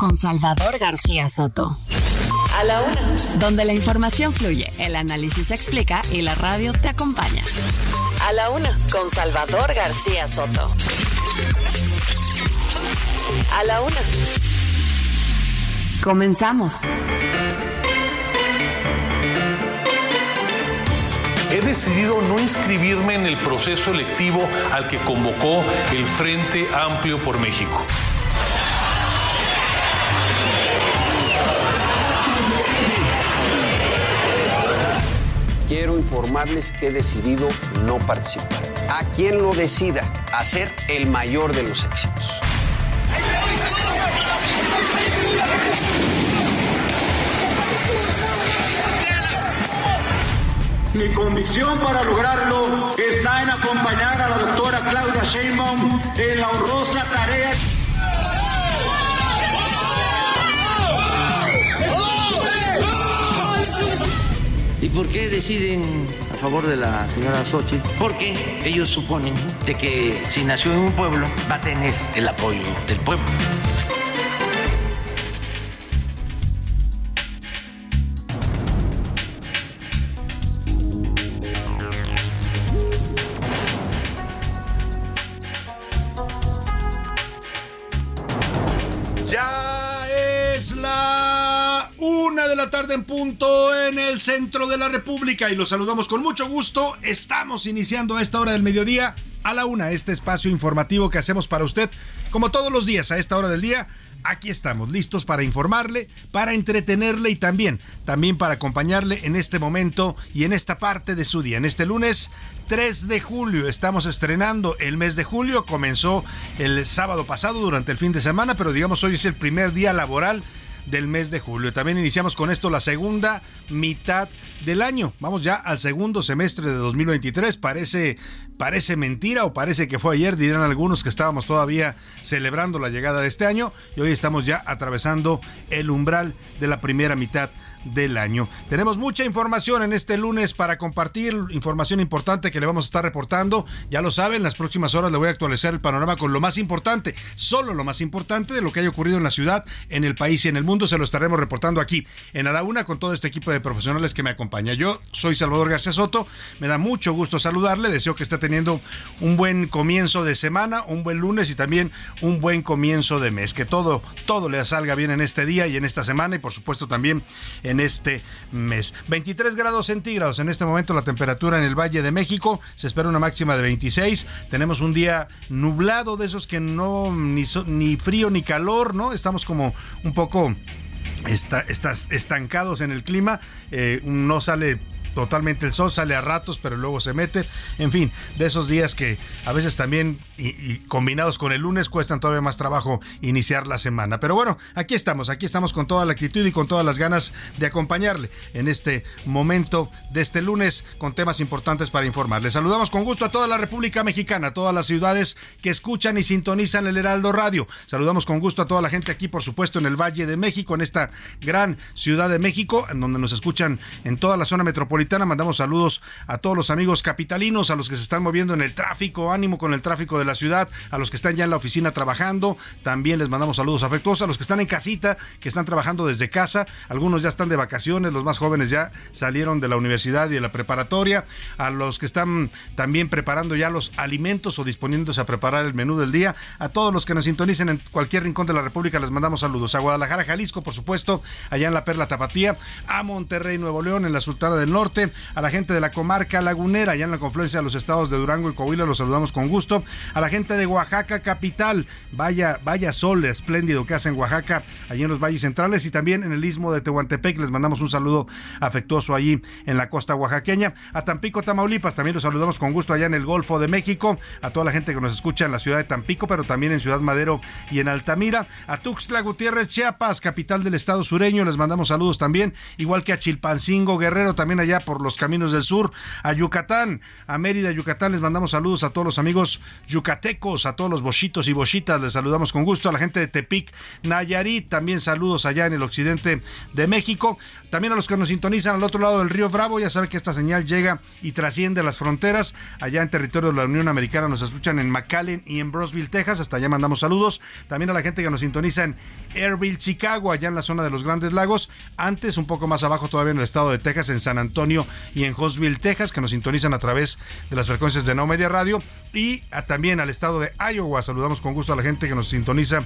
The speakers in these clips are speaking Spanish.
con Salvador García Soto. A la Una. Donde la información fluye, el análisis se explica y la radio te acompaña. A la Una con Salvador García Soto. A la Una. Comenzamos. He decidido no inscribirme en el proceso electivo al que convocó el Frente Amplio por México. Quiero informarles que he decidido no participar. A quien lo decida, hacer el mayor de los éxitos. Mi convicción para lograrlo está en acompañar a la doctora Claudia Sheinbaum en la honrosa tarea ¿Y por qué deciden a favor de la señora Xochitl? Porque ellos suponen de que si nació en un pueblo va a tener el apoyo del pueblo. En punto en el centro de la República y los saludamos con mucho gusto. Estamos iniciando a esta hora del mediodía a la una este espacio informativo que hacemos para usted como todos los días a esta hora del día. Aquí estamos listos para informarle, para entretenerle y también, también para acompañarle en este momento y en esta parte de su día. En este lunes 3 de julio estamos estrenando el mes de julio. Comenzó el sábado pasado durante el fin de semana, pero digamos hoy es el primer día laboral del mes de julio. También iniciamos con esto la segunda mitad del año. Vamos ya al segundo semestre de 2023. Parece, parece mentira o parece que fue ayer, dirán algunos que estábamos todavía celebrando la llegada de este año y hoy estamos ya atravesando el umbral de la primera mitad del año. Tenemos mucha información en este lunes para compartir, información importante que le vamos a estar reportando. Ya lo saben, en las próximas horas le voy a actualizar el panorama con lo más importante, solo lo más importante de lo que haya ocurrido en la ciudad, en el país y en el mundo. Se lo estaremos reportando aquí en A la Una con todo este equipo de profesionales que me acompaña. Yo soy Salvador García Soto, me da mucho gusto saludarle, deseo que esté teniendo un buen comienzo de semana, un buen lunes y también un buen comienzo de mes. Que todo, todo le salga bien en este día y en esta semana y por supuesto también en este mes. 23 grados centígrados en este momento la temperatura en el Valle de México. Se espera una máxima de 26. Tenemos un día nublado de esos que no ni, frío ni calor, ¿no? Estamos como un poco estancados en el clima. Eh, no sale totalmente el sol, sale a ratos, pero luego se mete. En fin, de esos días que a veces también, y, combinados con el lunes, cuestan todavía más trabajo iniciar la semana. Pero bueno, aquí estamos, aquí estamos con toda la actitud y con todas las ganas de acompañarle en este momento de este lunes con temas importantes para informarle. Saludamos con gusto a toda la República Mexicana, a todas las ciudades que escuchan y sintonizan el Heraldo Radio. Saludamos con gusto a toda la gente aquí, por supuesto, en el Valle de México, en esta gran ciudad de México, en donde nos escuchan en toda la zona metropolitana Mandamos saludos a todos los amigos capitalinos, a los que se están moviendo en el tráfico, ánimo con el tráfico de la ciudad, a los que están ya en la oficina trabajando. También les mandamos saludos afectuosos a los que están en casita, que están trabajando desde casa. Algunos ya están de vacaciones, los más jóvenes ya salieron de la universidad y de la preparatoria. A los que están también preparando ya los alimentos o disponiéndose a preparar el menú del día. A todos los que nos sintonicen en cualquier rincón de la República les mandamos saludos. A Guadalajara, Jalisco, por supuesto, allá en la Perla Tapatía. A Monterrey, Nuevo León, en la Sultana del Norte A la gente de la comarca lagunera, allá en la confluencia de los estados de Durango y Coahuila, los saludamos con gusto. A la gente de Oaxaca capital, vaya, vaya sol espléndido que hace en Oaxaca, allí en los valles centrales y también en el istmo de Tehuantepec. Les mandamos un saludo afectuoso allí en la costa oaxaqueña. A Tampico, Tamaulipas, también los saludamos con gusto allá en el Golfo de México. A toda la gente que nos escucha en la ciudad de Tampico, pero también en Ciudad Madero y en Altamira. A Tuxtla Gutiérrez, Chiapas, capital del estado sureño, les mandamos saludos también, igual que a Chilpancingo, Guerrero, también allá por los caminos del sur, a Yucatán, a Mérida, Yucatán, les mandamos saludos a todos los amigos yucatecos, a todos los bochitos y bochitas, les saludamos con gusto, a la gente de Tepic, Nayarit, también saludos allá en el occidente de México, también a los que nos sintonizan al otro lado del río Bravo, ya saben que esta señal llega y trasciende las fronteras, allá en territorio de la Unión Americana nos escuchan en McAllen y en Brosville, Texas, hasta allá mandamos saludos, también a la gente que nos sintoniza en Airville, Chicago, allá en la zona de los Grandes Lagos, antes un poco más abajo todavía en el estado de Texas, en San Antonio y en Hosville, Texas, que nos sintonizan a través de las frecuencias de No Media Radio, y también al estado de Iowa. Saludamos con gusto a la gente que nos sintoniza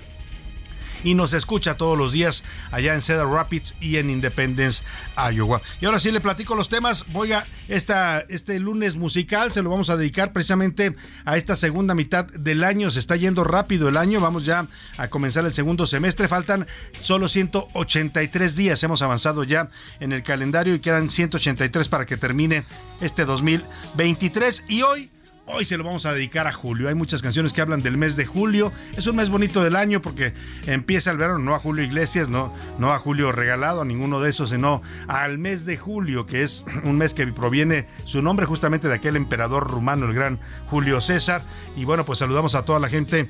y nos escucha todos los días allá en Cedar Rapids y en Independence, Iowa. Y ahora sí le platico los temas. Voy a esta, este lunes musical se lo vamos a dedicar precisamente a esta segunda mitad del año. Se está yendo rápido el año. Vamos ya a comenzar el segundo semestre. Faltan solo 183 días. Hemos avanzado ya en el calendario y quedan 183 para que termine este 2023. Y hoy Hoy se lo vamos a dedicar a julio. Hay muchas canciones que hablan del mes de julio. Es un mes bonito del año porque empieza el verano, no a Julio Iglesias, no, no a Julio regalado, a ninguno de esos, sino al mes de julio, que es un mes que proviene su nombre justamente de aquel emperador rumano, el gran Julio César. Y bueno, pues saludamos a toda la gente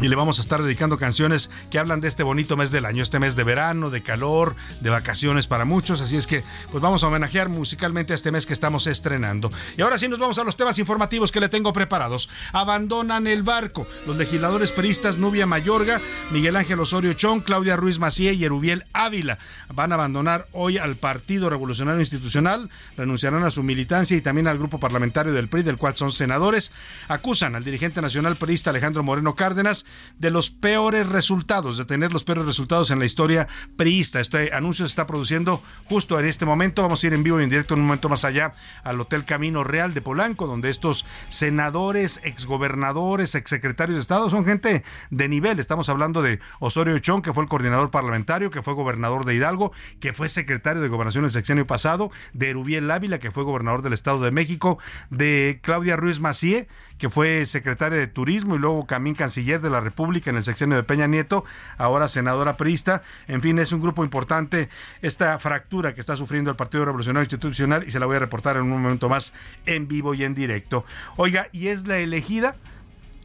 y le vamos a estar dedicando canciones que hablan de este bonito mes del año, este mes de verano, de calor, de vacaciones para muchos. Así es que, pues vamos a homenajear musicalmente a este mes que estamos estrenando. Y ahora sí nos vamos a los temas informativos que le tengo preparados. Abandonan el barco. Los legisladores peristas Nubia Mayorga, Miguel Ángel Osorio Chong, Claudia Ruiz Macié y Erubiel Ávila van a abandonar hoy al Partido Revolucionario Institucional, renunciarán a su militancia y también al grupo parlamentario del PRI, del cual son senadores. Acusan al dirigente nacional perista Alejandro Moreno Cárdenas de los peores resultados, de tener los peores resultados en la historia priista. Este anuncio se está produciendo justo en este momento. Vamos a ir en vivo y en directo un momento más allá al Hotel Camino Real de Polanco, donde estos senadores, exgobernadores, exsecretarios de Estado son gente de nivel. Estamos hablando de Osorio Chón, que fue el coordinador parlamentario, que fue gobernador de Hidalgo, que fue secretario de Gobernación el sexenio pasado, de Erubiel Ávila, que fue gobernador del Estado de México, de Claudia Ruiz Macié, que fue secretaria de Turismo y luego Camín Canciller de la República en el sexenio de Peña Nieto, ahora senadora priista. En fin, es un grupo importante esta fractura que está sufriendo el Partido Revolucionario Institucional y se la voy a reportar en un momento más en vivo y en directo. Oiga, y es la elegida.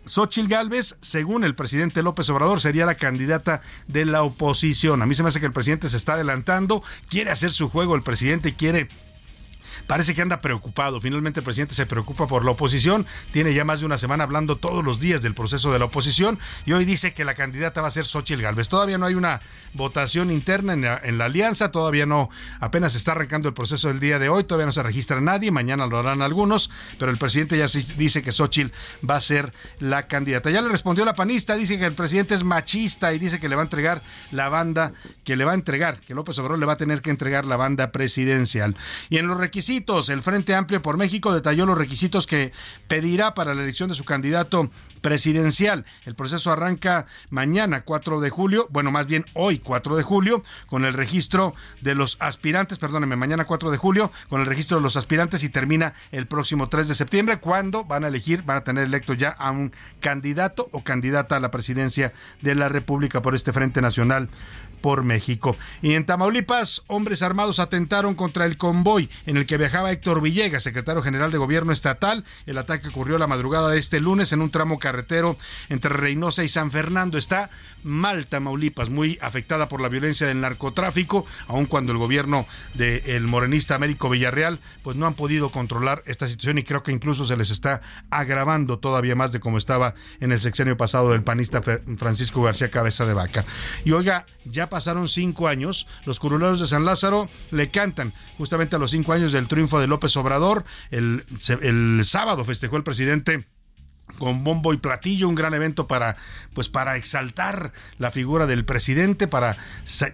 Xochil Gálvez, según el presidente López Obrador, sería la candidata de la oposición. A mí se me hace que el presidente se está adelantando, quiere hacer su juego el presidente, quiere parece que anda preocupado. Finalmente el presidente se preocupa por la oposición. Tiene ya más de una semana hablando todos los días del proceso de la oposición y hoy dice que la candidata va a ser Xochitl Galvez. Todavía no hay una votación interna en la, alianza, todavía no, apenas está arrancando el proceso del día de hoy, todavía no se registra nadie, mañana lo harán algunos, pero el presidente ya dice que Xochitl va a ser la candidata. Ya le respondió la panista, dice que el presidente es machista y dice que le va a entregar la banda, que le va a entregar, que López Obrador le va a tener que entregar la banda presidencial. Y en los requisitos el Frente Amplio por México detalló los requisitos que pedirá para la elección de su candidato presidencial. El proceso arranca mañana 4 de julio, bueno, más bien hoy 4 de julio, con el registro de los aspirantes, perdóneme, mañana 4 de julio, con el registro de los aspirantes y termina el próximo 3 de septiembre, cuando van a elegir, van a tener electo ya a un candidato o candidata a la presidencia de la República por este Frente Nacional por México. Y en Tamaulipas, hombres armados atentaron contra el convoy en el que viajaba Héctor Villegas, secretario general de Gobierno Estatal. El ataque ocurrió la madrugada de este lunes en un tramo carretero entre Reynosa y San Fernando. Está mal Tamaulipas, muy afectada por la violencia del narcotráfico, aun cuando el gobierno del morenista Américo Villarreal pues no han podido controlar esta situación y creo que incluso se les está agravando todavía más de como estaba en el sexenio pasado del panista Francisco García Cabeza de Vaca. Y oiga, ya pasaron cinco años, los curuleros de San Lázaro le cantan justamente a los cinco años del triunfo de López Obrador. El, el sábado festejó el presidente con bombo y platillo, un gran evento para pues para exaltar la figura del presidente, para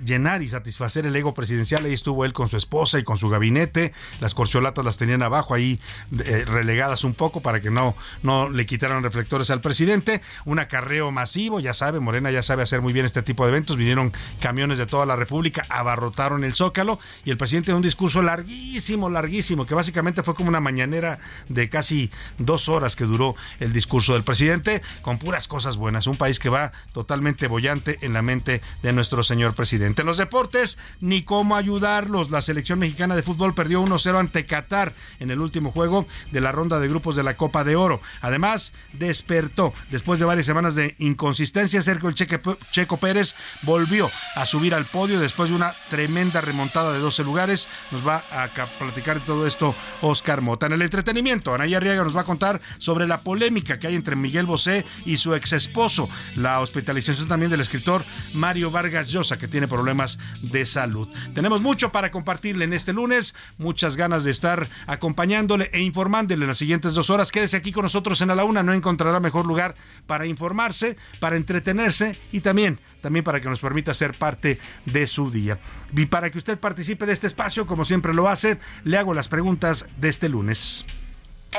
llenar y satisfacer el ego presidencial. Ahí estuvo él con su esposa y con su gabinete. Las corcholatas las tenían abajo ahí eh, relegadas un poco para que no no le quitaran reflectores al presidente. Un acarreo masivo, ya sabe, Morena ya sabe hacer muy bien este tipo de eventos. Vinieron camiones de toda la República, abarrotaron el Zócalo y el presidente de un discurso larguísimo, larguísimo, que básicamente fue como una mañanera de casi dos horas que duró el discurso discurso del presidente con puras cosas buenas. Un país que va totalmente bollante en la mente de nuestro señor presidente. En los deportes, ni cómo ayudarlos. La selección mexicana de fútbol perdió 1-0 ante Qatar en el último juego de la ronda de grupos de la Copa de Oro. Además, despertó. Después de varias semanas de inconsistencia, Sergio el Checo Pérez volvió a subir al podio después de una tremenda remontada de 12 lugares. Nos va a platicar de todo esto Oscar Mota. En el entretenimiento, Anaya Arriaga nos va a contar sobre la polémica que hay entre Miguel Bosé y su ex esposo. La hospitalización también del escritor Mario Vargas Llosa, que tiene problemas de salud. Tenemos mucho para compartirle en este lunes, muchas ganas de estar acompañándole e informándole en las siguientes dos horas. Quédese aquí con nosotros en A la Una, no encontrará mejor lugar para informarse, para entretenerse y también también para que nos permita ser parte de su día. Y para que usted participe de este espacio, como siempre lo hace, le hago las preguntas de este lunes.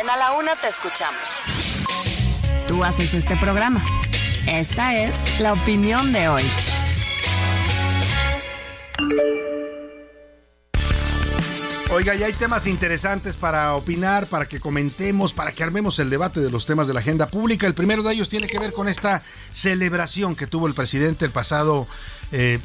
En A la Una te escuchamos. Tú haces este programa. Esta es la opinión de hoy. Oiga, y hay temas interesantes para opinar, para que comentemos, para que armemos el debate de los temas de la agenda pública. El primero de ellos tiene que ver con esta celebración que tuvo el presidente el pasado eh,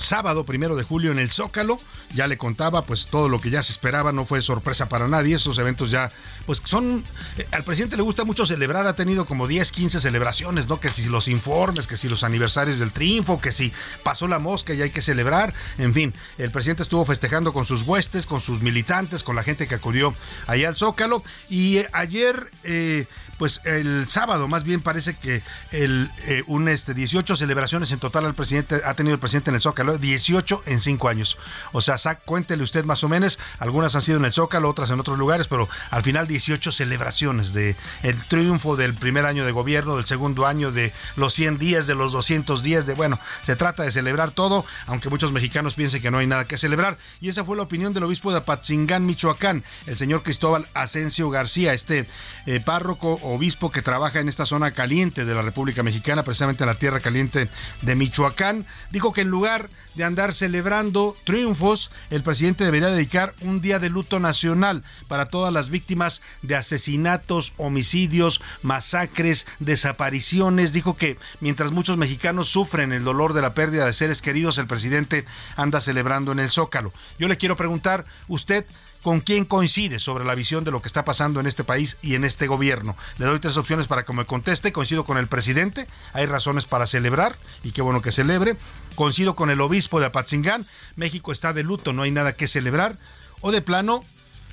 sábado primero de julio en el Zócalo. Ya le contaba, pues todo lo que ya se esperaba no fue sorpresa para nadie. Esos eventos ya, pues son. Eh, al presidente le gusta mucho celebrar, ha tenido como 10, 15 celebraciones, ¿no? Que si los informes, que si los aniversarios del triunfo, que si pasó la mosca y hay que celebrar. En fin, el presidente estuvo festejando con sus huestes, con sus militantes, con la gente que acudió ahí al Zócalo. Y eh, ayer, eh, pues el sábado más bien parece que el, un este, 18 celebraciones en total al presidente ha tenido el presidente en el Zócalo, 18 en 5 años. O sea, cuéntele usted más o menos, algunas han sido en el Zócalo, otras en otros lugares, pero al final 18 celebraciones de el triunfo del primer año de gobierno, del segundo año, de los 100 días, de los 200 días, de bueno, se trata de celebrar todo, aunque muchos mexicanos piensen que no hay nada que celebrar. Y esa fue la opinión del obispo de Apatzingán, Michoacán, el señor Cristóbal Asensio García, este eh, párroco obispo que trabaja en esta zona caliente de la República Mexicana, precisamente en la tierra caliente de Michoacán, dijo que en lugar de andar celebrando triunfos, el presidente debería dedicar un día de luto nacional para todas las víctimas de asesinatos, homicidios, masacres, desapariciones. Dijo que mientras muchos mexicanos sufren el dolor de la pérdida de seres queridos, el presidente anda celebrando en el Zócalo. Yo le quiero preguntar, usted con quién coincide sobre la visión de lo que está pasando en este país y en este gobierno. Le doy tres opciones para que me conteste. Coincido con el presidente, hay razones para celebrar y qué bueno que celebre. Coincido con el obispo de Apatzingán, México está de luto, no hay nada que celebrar. O de plano,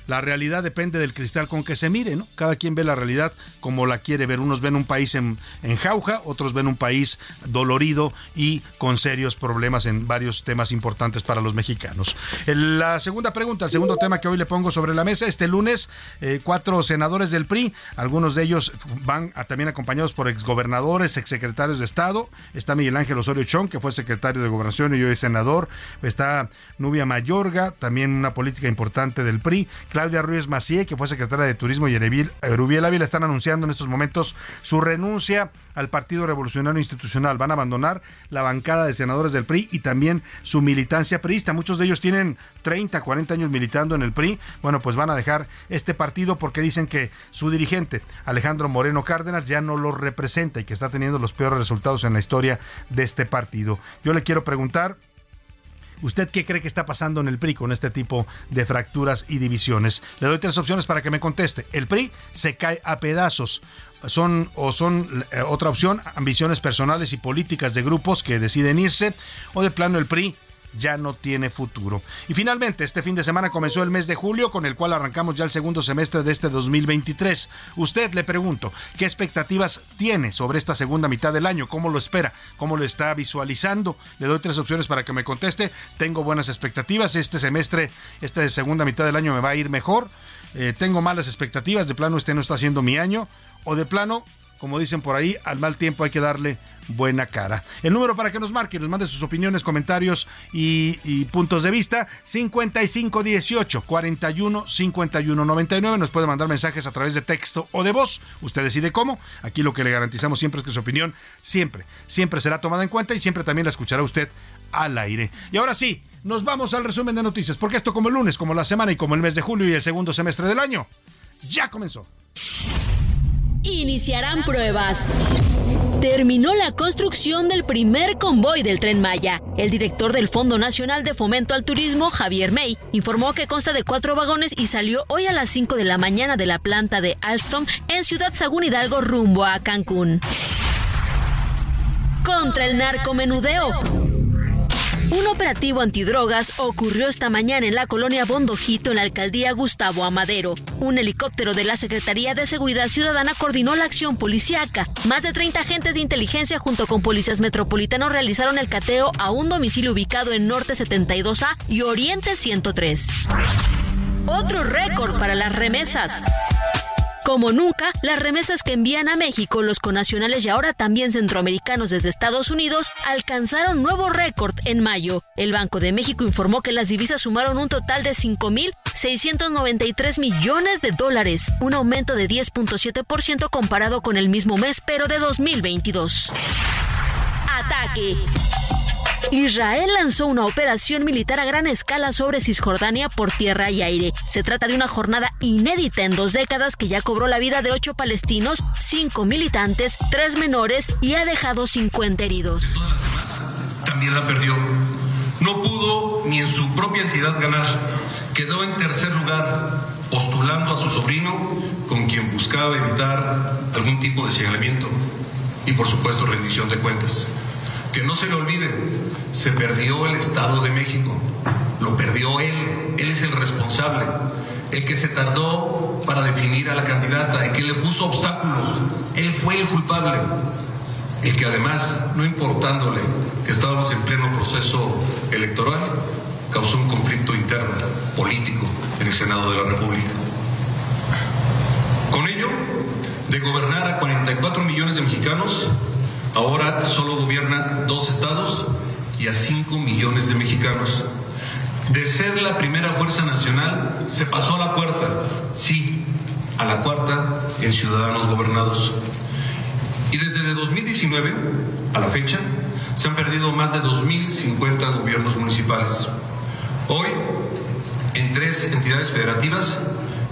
la realidad depende del cristal con que se mire, ¿no? Cada quien ve la realidad como la quiere ver. Unos ven un país en, jauja, otros ven un país dolorido y con serios problemas en varios temas importantes para los mexicanos. La segunda pregunta, el segundo tema que hoy le pongo sobre la mesa, este lunes, eh, cuatro senadores del PRI, algunos de ellos van también acompañados por exgobernadores, exsecretarios de Estado. Está Miguel Ángel Osorio Chong, que fue secretario de Gobernación y hoy senador. Está Nubia Mayorga, también una política importante del PRI. Claudia Ruiz Macié, que fue secretaria de Turismo, y Erubiel Ávila están anunciando en estos momentos su renuncia al Partido Revolucionario Institucional. Van a abandonar la bancada de senadores del PRI y también su militancia priista. Muchos de ellos tienen 30, 40 años militando en el PRI. Bueno, pues van a dejar este partido porque dicen que su dirigente, Alejandro Moreno Cárdenas, ya no lo representa y que está teniendo los peores resultados en la historia de este partido. Yo le quiero preguntar, ¿Usted qué cree que está pasando en el PRI con este tipo de fracturas y divisiones? Le doy tres opciones para que me conteste. El PRI se cae a pedazos son o son eh, otra opción ambiciones personales y políticas de grupos que deciden irse o de plano el PRI ya no tiene futuro. Y finalmente, este fin de semana comenzó el mes de julio, con el cual arrancamos ya el segundo semestre de este 2023. Usted le pregunto, ¿qué expectativas tiene sobre esta segunda mitad del año? ¿Cómo lo espera? ¿Cómo lo está visualizando? Le doy tres opciones para que me conteste. Tengo buenas expectativas. Este semestre, esta segunda mitad del año me va a ir mejor. Eh, tengo malas expectativas. De plano, este no está siendo mi año o de plano, como dicen por ahí, al mal tiempo hay que darle buena cara. El número para que nos marque, nos mande sus opiniones, comentarios y, puntos de vista, 5518 41 51 99. Nos puede mandar mensajes a través de texto o de voz. Usted decide cómo. Aquí lo que le garantizamos siempre es que su opinión siempre, siempre será tomada en cuenta y siempre también la escuchará usted al aire. Y ahora sí, nos vamos al resumen de noticias, porque esto como el lunes, como la semana y como el mes de julio y el segundo semestre del año, ya comenzó. Iniciarán pruebas. Terminó la construcción del primer convoy del tren Maya. El director del Fondo Nacional de Fomento al Turismo, Javier May, informó que consta de cuatro vagones y salió hoy a las 5 de la mañana de la planta de Alstom en Ciudad Sagún Hidalgo rumbo a Cancún. Contra el narcomenudeo. Un operativo antidrogas ocurrió esta mañana en la colonia Bondojito en la alcaldía Gustavo Amadero. Un helicóptero de la Secretaría de Seguridad Ciudadana coordinó la acción policiaca. Más de 30 agentes de inteligencia junto con policías metropolitanos realizaron el cateo a un domicilio ubicado en Norte 72A y Oriente 103. Otro récord para las remesas. Como nunca, las remesas que envían a México los conacionales y ahora también centroamericanos desde Estados Unidos alcanzaron nuevo récord en mayo. El Banco de México informó que las divisas sumaron un total de 5.693 millones de dólares, un aumento de 10.7% comparado con el mismo mes, pero de 2022. Ataque. Israel lanzó una operación militar a gran escala sobre Cisjordania por tierra y aire. Se trata de una jornada inédita en dos décadas que ya cobró la vida de ocho palestinos, cinco militantes, tres menores y ha dejado 50 heridos. También la perdió. No pudo ni en su propia entidad ganar. Quedó en tercer lugar postulando a su sobrino, con quien buscaba evitar algún tipo de señalamiento y por supuesto rendición de cuentas. Que no se le olvide, se perdió el Estado de México. Lo perdió él. Él es el responsable. El que se tardó para definir a la candidata, el que le puso obstáculos. Él fue el culpable. El que además, no importándole que estábamos en pleno proceso electoral, causó un conflicto interno, político, en el Senado de la República. Con ello, de gobernar a 44 millones de mexicanos, Ahora solo gobierna dos estados y a cinco millones de mexicanos. De ser la primera fuerza nacional, se pasó a la cuarta, sí, a la cuarta en ciudadanos gobernados. Y desde 2019 a la fecha, se han perdido más de 2.050 gobiernos municipales. Hoy, en tres entidades federativas,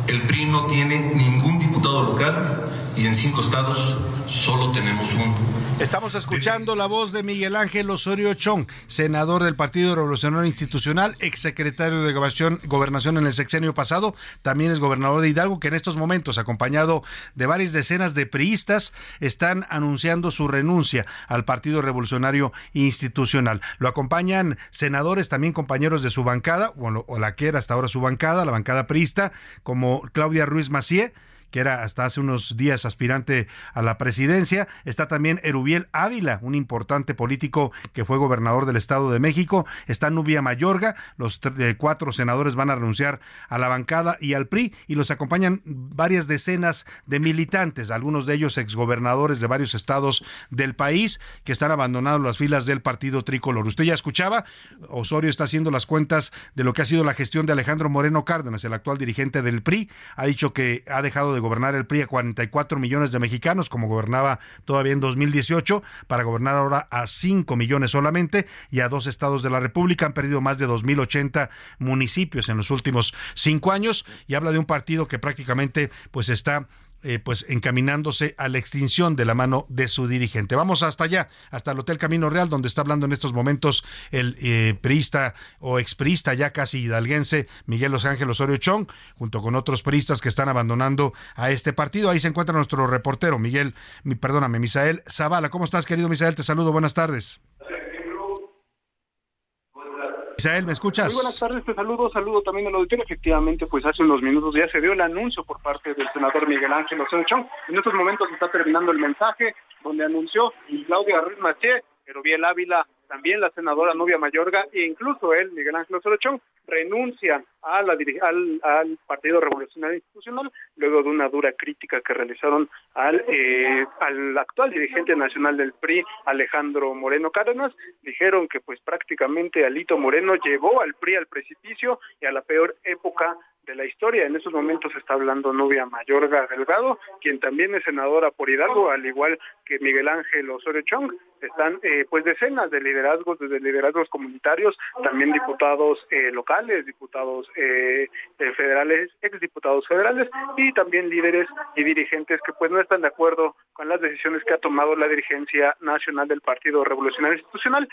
el PRI no tiene ningún diputado local y en cinco estados solo tenemos un. Estamos escuchando la voz de Miguel Ángel Osorio Chong, senador del Partido Revolucionario Institucional, exsecretario de Gobernación, Gobernación en el sexenio pasado, también es gobernador de Hidalgo, que en estos momentos, acompañado de varias decenas de priistas, están anunciando su renuncia al Partido Revolucionario Institucional. Lo acompañan senadores, también compañeros de su bancada, o la que era hasta ahora su bancada, la bancada priista, como Claudia Ruiz Macié, que era hasta hace unos días aspirante a la presidencia. Está también Erubiel Ávila, un importante político que fue gobernador del Estado de México. Está Nubia Mayorga. Los eh, cuatro senadores van a renunciar a la bancada y al PRI y los acompañan varias decenas de militantes, algunos de ellos exgobernadores de varios estados del país que están abandonando las filas del partido tricolor. Usted ya escuchaba, Osorio está haciendo las cuentas de lo que ha sido la gestión de Alejandro Moreno Cárdenas, el actual dirigente del PRI. Ha dicho que ha dejado de gobernar el PRI a 44 millones de mexicanos, como gobernaba todavía en 2018, para gobernar ahora a 5 millones solamente, y a dos estados de la República. Han perdido más de 2.080 municipios en los últimos cinco años, y habla de un partido que prácticamente pues está eh, pues encaminándose a la extinción de la mano de su dirigente. Vamos hasta allá, hasta el Hotel Camino Real, donde está hablando en estos momentos el eh, priista o expriista ya casi hidalguense Miguel Los Ángeles Osorio Chong, junto con otros priistas que están abandonando a este partido. Ahí se encuentra nuestro reportero, Miguel, mi, perdóname, Misael Zavala. ¿Cómo estás, querido Misael? Te saludo, buenas tardes. Isael, ¿me escuchas? Muy buenas tardes, te saludo, saludo también al auditorio. Efectivamente, pues hace unos minutos ya se dio el anuncio por parte del senador Miguel Ángel Osorio Chong. En estos momentos está terminando el mensaje donde anunció Claudia Ruiz Maché, Erubiel Ávila, también la senadora Novia Mayorga e incluso él, Miguel Ángel Osorio renuncia a la, al, al, Partido Revolucionario Institucional luego de una dura crítica que realizaron al, eh, al actual dirigente nacional del PRI, Alejandro Moreno Cárdenas. Dijeron que pues prácticamente Alito Moreno llevó al PRI al precipicio y a la peor época de la historia. En estos momentos está hablando Nubia Mayorga Delgado, quien también es senadora por Hidalgo, al igual que Miguel Ángel Osorio Chong. Están eh, pues decenas de liderazgos, desde liderazgos comunitarios, también diputados eh, locales, diputados eh, federales, exdiputados federales y también líderes y dirigentes que pues no están de acuerdo con las decisiones que ha tomado la dirigencia nacional del Partido Revolucionario Institucional.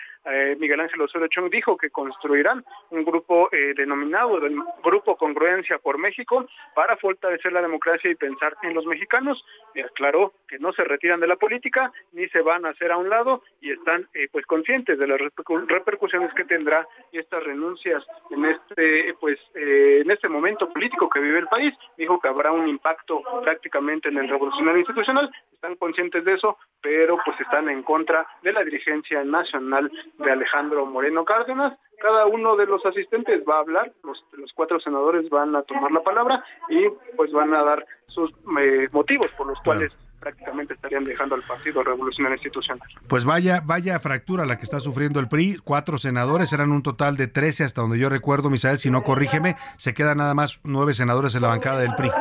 Miguel Ángel Osorio Chong dijo que construirán un grupo denominado el Grupo Congruencia por México para fortalecer la democracia y pensar en los mexicanos. Aclaró que no se retiran de la política ni se van a hacer a un lado y están eh, pues conscientes de las repercusiones que tendrá estas renuncias en este pues eh, en este momento político que vive el país. Dijo que habrá un impacto prácticamente en el revolucionario institucional. Están conscientes de eso, pero pues están en contra de la dirigencia nacional de Alejandro Moreno Cárdenas cada uno de los asistentes va a hablar, los, los cuatro senadores van a tomar la palabra y pues van a dar sus eh, motivos por los cuales prácticamente estarían dejando al Partido Revolucionario Institucional. Pues vaya, vaya fractura la que está sufriendo el PRI. Cuatro senadores, eran un total de 13 hasta donde yo recuerdo, Misael, si no corrígeme, se quedan nada más nueve senadores en la bancada del PRI.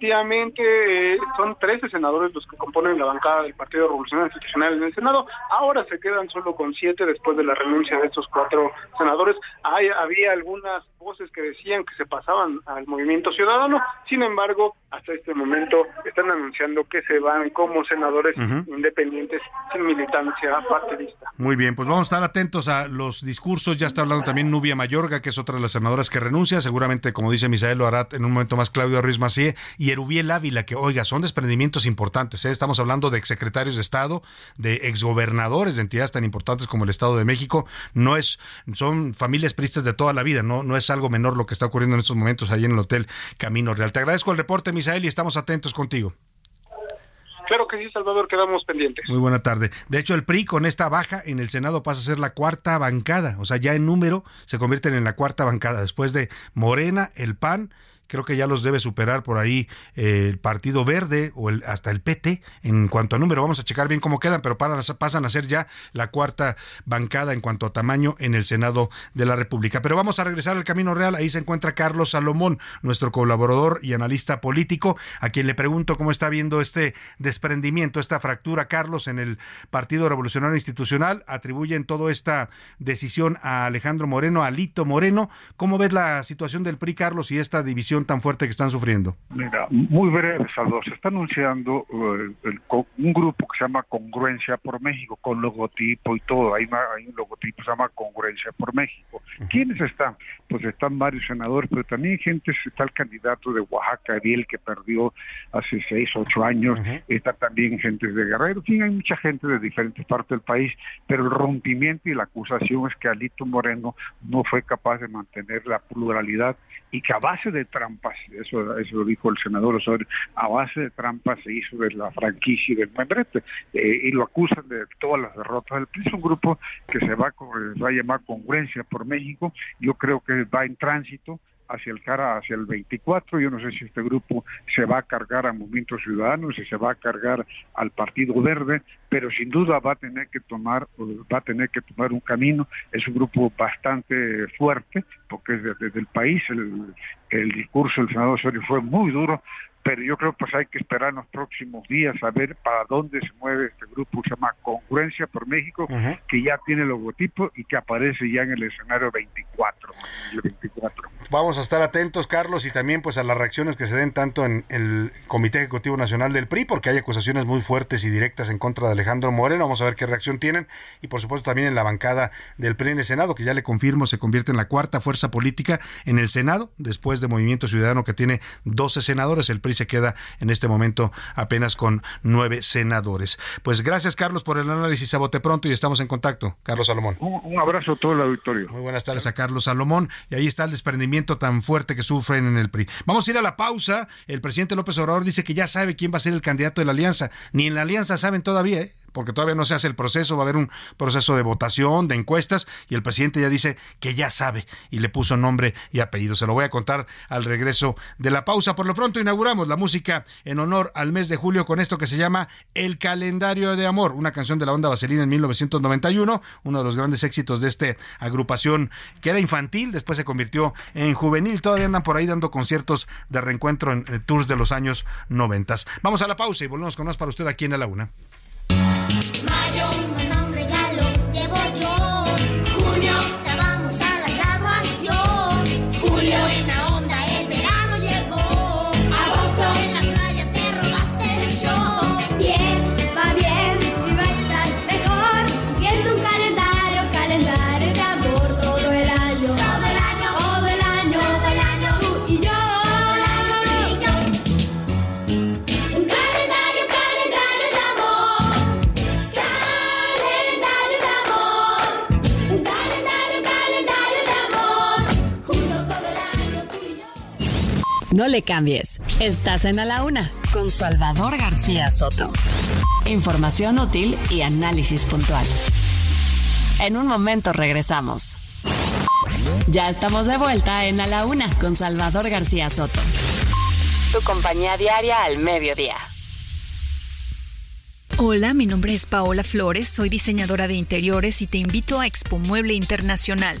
Efectivamente, eh, son 13 senadores los que componen la bancada del Partido Revolucionario Institucional en el Senado. Ahora se quedan solo con siete después de la renuncia de estos cuatro senadores. Hay, había algunas voces que decían que se pasaban al movimiento ciudadano. Sin embargo, hasta este momento están anunciando que se van como senadores independientes sin militancia partidista. Muy bien, pues vamos a estar atentos a los discursos. Ya está hablando también Nubia Mayorga, que es otra de las senadoras que renuncia. Seguramente, como dice Misael, lo hará en un momento más Claudio Ruiz Macié y Erubiel Ávila, que, oiga, son desprendimientos importantes. ¿eh? Estamos hablando de exsecretarios de Estado, de exgobernadores de entidades tan importantes como el Estado de México. No es, son familias pristas de toda la vida, no, no es algo menor lo que está ocurriendo en estos momentos ahí en el Hotel Camino Real. Te agradezco el reporte, Misael, y estamos atentos contigo. Claro que sí, Salvador, quedamos pendientes. Muy buena tarde. De hecho, el PRI con esta baja en el Senado pasa a ser la cuarta bancada, o sea, ya en número se convierten en la cuarta bancada, después de Morena, el PAN, creo que ya los debe superar por ahí eh, el Partido Verde o el, hasta el PT en cuanto a número. Vamos a checar bien cómo quedan, pero pasan a ser ya la cuarta bancada en cuanto a tamaño en el Senado de la República. Pero vamos a regresar al Camino Real. Ahí se encuentra Carlos Salomón, nuestro colaborador y analista político, a quien le pregunto cómo está viendo este desprendimiento, esta fractura, Carlos, en el Partido Revolucionario Institucional. Atribuyen toda esta decisión a Alejandro Moreno, a Lito Moreno. ¿Cómo ves la situación del PRI, Carlos, y esta división tan fuerte que están sufriendo? Mira, muy breve, Salvador. Se está anunciando eh, un grupo que se llama Congruencia por México, con logotipo y todo. Hay, hay un logotipo que se llama Congruencia por México. ¿Quiénes están? Pues están varios senadores, pero también gente, está el candidato de Oaxaca, Ariel, que perdió hace seis, ocho años. Está también gente de Guerrero. Sí, hay mucha gente de diferentes partes del país, pero el rompimiento y la acusación es que Alito Moreno no fue capaz de mantener la pluralidad y que a base de trampas, eso, eso lo dijo el senador Osorio, a base de trampas se hizo de la franquicia y del membrete, eh, y lo acusan de todas las derrotas del PRI. Es un grupo que se va, va a llamar Congruencia por México, yo creo que va en tránsito, hacia el cara hacia el 24. Yo no sé si este grupo se va a cargar a Movimiento Ciudadano, si se va a cargar al Partido Verde, pero sin duda va a tener que tomar va a tener que tomar un camino. Es un grupo bastante fuerte porque desde, el país el, el discurso del senador Osorio fue muy duro, pero yo creo que pues hay que esperar en los próximos días a ver para dónde se mueve este grupo que se llama Concurrencia por México, que ya tiene el logotipo y que aparece ya en el escenario 24, Vamos a estar atentos, Carlos, y también pues a las reacciones que se den tanto en el Comité Ejecutivo Nacional del PRI, porque hay acusaciones muy fuertes y directas en contra de Alejandro Moreno. Vamos a ver qué reacción tienen. Y por supuesto también en la bancada del PRI en el Senado, que ya le confirmo se convierte en la cuarta fuerza política en el Senado, después de Movimiento Ciudadano, que tiene 12 senadores. El PRI y se queda en este momento apenas con nueve senadores. Pues gracias, Carlos, por el análisis. A bote pronto y estamos en contacto. Carlos Salomón. Un, abrazo a todo el auditorio. Muy buenas tardes a Carlos Salomón. Y ahí está el desprendimiento tan fuerte que sufren en el PRI. Vamos a ir a la pausa. El presidente López Obrador dice que ya sabe quién va a ser el candidato de la alianza. Ni en la alianza saben todavía, ¿eh? Porque todavía no se hace el proceso, va a haber un proceso de votación, de encuestas, y el presidente ya dice que ya sabe y le puso nombre y apellido. Se lo voy a contar al regreso de la pausa. Por lo pronto inauguramos la música en honor al mes de julio con esto que se llama El calendario de amor, una canción de la onda vaselina en 1991, uno de los grandes éxitos de esta agrupación que era infantil, después se convirtió en juvenil, todavía andan por ahí dando conciertos de reencuentro en, en tours de los años 90. Vamos a la pausa y volvemos con más para usted aquí en la una. No le cambies. Estás en A la Una con Salvador García Soto. Información útil y análisis puntual. En un momento regresamos. Ya estamos de vuelta en A la Una con Salvador García Soto. Tu compañía diaria al mediodía. Hola, mi nombre es Paola Flores, soy diseñadora de interiores y te invito a Expo Mueble Internacional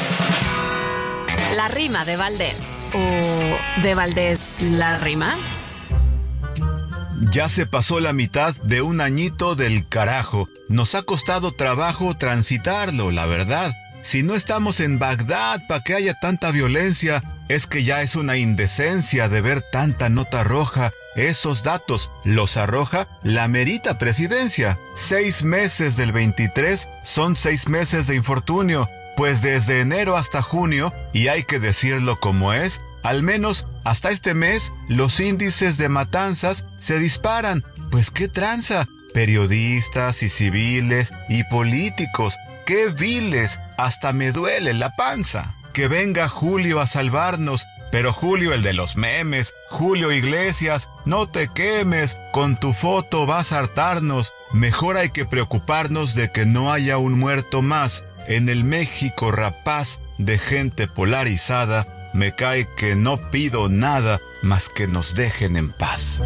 La rima de Valdés. ¿O de Valdés la rima? Ya se pasó la mitad de un añito del carajo. Nos ha costado trabajo transitarlo, la verdad. Si no estamos en Bagdad, ¿para que haya tanta violencia? Es que ya es una indecencia de ver tanta nota roja. Esos datos los arroja la merita presidencia. Seis meses del 23 son seis meses de infortunio. Pues desde enero hasta junio, y hay que decirlo como es, al menos hasta este mes los índices de matanzas se disparan. Pues qué tranza. Periodistas y civiles y políticos, qué viles, hasta me duele la panza. Que venga Julio a salvarnos, pero Julio el de los memes, Julio Iglesias, no te quemes, con tu foto vas a hartarnos. Mejor hay que preocuparnos de que no haya un muerto más en el México rapaz de gente polarizada, me cae que no pido nada más que nos dejen en paz.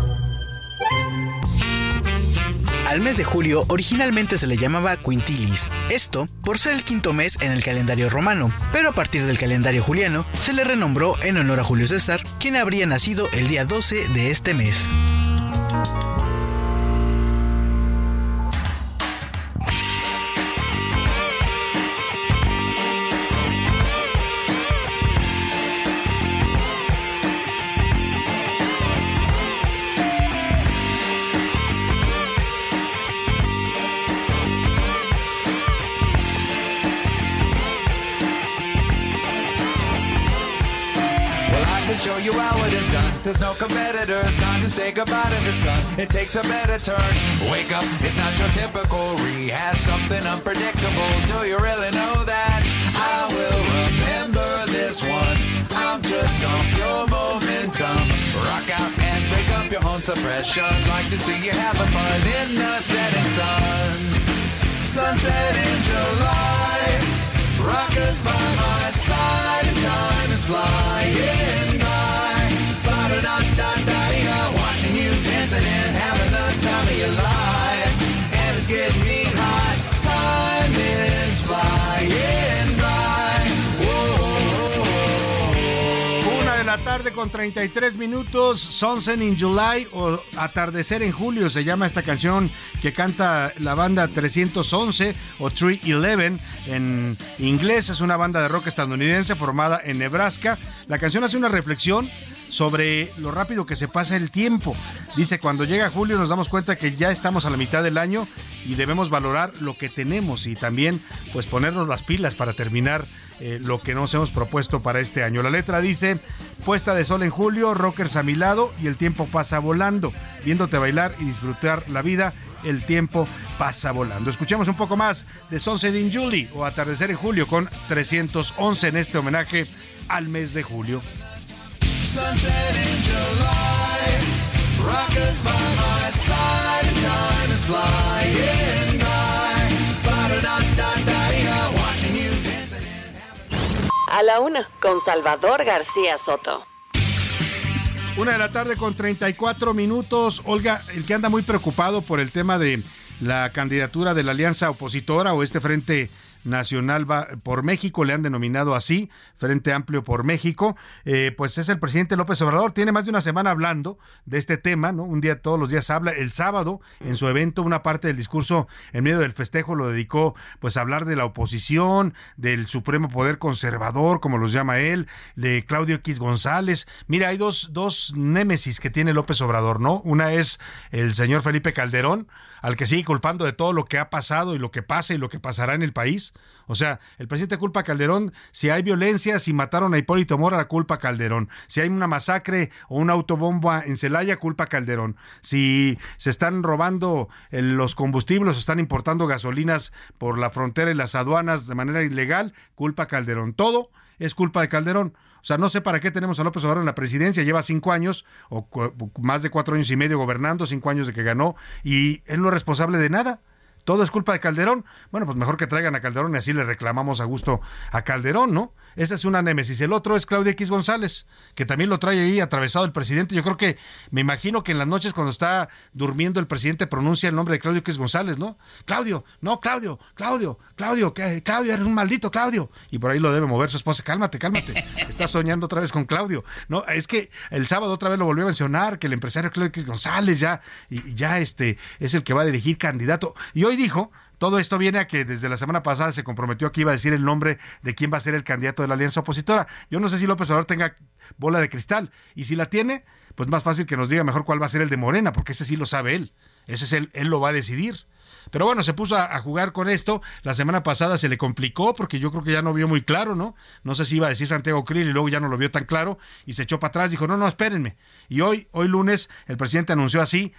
Al mes de julio originalmente se le llamaba Quintilis, esto por ser el quinto mes en el calendario romano, pero a partir del calendario juliano se le renombró en honor a Julio César, quien habría nacido el día 12 de este mes. There's no competitors, time to say goodbye to the sun. It takes a better turn. Wake up, it's not your typical rehash, something unpredictable. Do you really know that? I will remember this one. I'm just on pure momentum. Rock out and break up your own suppression. Like to see you having fun in the setting sun. Sunset in July. Rockers by my side, time is flying tarde con 33 minutos. Sunset in July o Atardecer en Julio se llama esta canción que canta la banda 311 o 311 en inglés. Es una banda de rock estadounidense formada en Nebraska. La canción hace una reflexión sobre lo rápido que se pasa el tiempo. Dice, cuando llega julio nos damos cuenta que ya estamos a la mitad del año y debemos valorar lo que tenemos y también pues ponernos las pilas para terminar eh, lo que nos hemos propuesto para este año. La letra dice, puesta de sol en julio, rockers a mi lado y el tiempo pasa volando, viéndote bailar y disfrutar la vida el tiempo pasa volando. Escuchemos un poco más de Sunset in July o Atardecer en Julio con 311 en este homenaje al mes de julio. A la una, con Salvador García Soto. Una de la tarde con 34 minutos. Olga, el que anda muy preocupado por el tema de la candidatura de la alianza opositora o este frente Nacional por México, le han denominado así, Frente Amplio por México, eh, pues es el presidente López Obrador. Tiene más de una semana hablando de este tema, ¿no? Un día, todos los días habla. El sábado, en su evento, una parte del discurso en medio del festejo lo dedicó, pues, a hablar de la oposición, del Supremo Poder Conservador, como los llama él, de Claudio X González. Mira, hay dos, dos némesis que tiene López Obrador, ¿no? Una es el señor Felipe Calderón, al que sigue culpando de todo lo que ha pasado y lo que pasa y lo que pasará en el país. O sea, el presidente culpa a Calderón. Si hay violencia, si mataron a Hipólito Mora, culpa a Calderón. Si hay una masacre o una autobomba en Celaya, culpa a Calderón. Si se están robando los combustibles, se están importando gasolinas por la frontera y las aduanas de manera ilegal, culpa a Calderón. Todo es culpa de Calderón. O sea, no sé para qué tenemos a López Obrador en la presidencia. Lleva cinco años o más de cuatro años y medio gobernando, cinco años de que ganó, y él no es responsable de nada todo es culpa de Calderón. Bueno, pues mejor que traigan a Calderón y así le reclamamos a gusto a Calderón, ¿no? Esa es una némesis. El otro es Claudia X González, que también lo trae ahí atravesado el presidente. Yo creo que, me imagino que en las noches cuando está durmiendo el presidente pronuncia el nombre de Claudio X González, ¿no? Claudio, no, Claudio, Claudio, Claudio, Claudio, eres un maldito Claudio. Y por ahí lo debe mover su esposa. Cálmate, cálmate. Estás soñando otra vez con Claudio. No, es que el sábado otra vez lo volvió a mencionar, que el empresario Claudio X González ya, ya este, es el que va a dirigir candidato. Y hoy dijo todo esto viene a que desde la semana pasada se comprometió que iba a decir el nombre de quién va a ser el candidato de la alianza opositora. Yo no sé si López Obrador tenga bola de cristal. Y si la tiene, pues más fácil que nos diga mejor cuál va a ser el de Morena, porque ese sí lo sabe él. Ese es él, él lo va a decidir. Pero bueno, se puso a, jugar con esto. La semana pasada se le complicó porque yo creo que ya no vio muy claro, ¿no? No sé si iba a decir Santiago Krill y luego ya no lo vio tan claro y se echó para atrás. Dijo, no, no, espérenme. Y hoy, hoy lunes, el presidente anunció así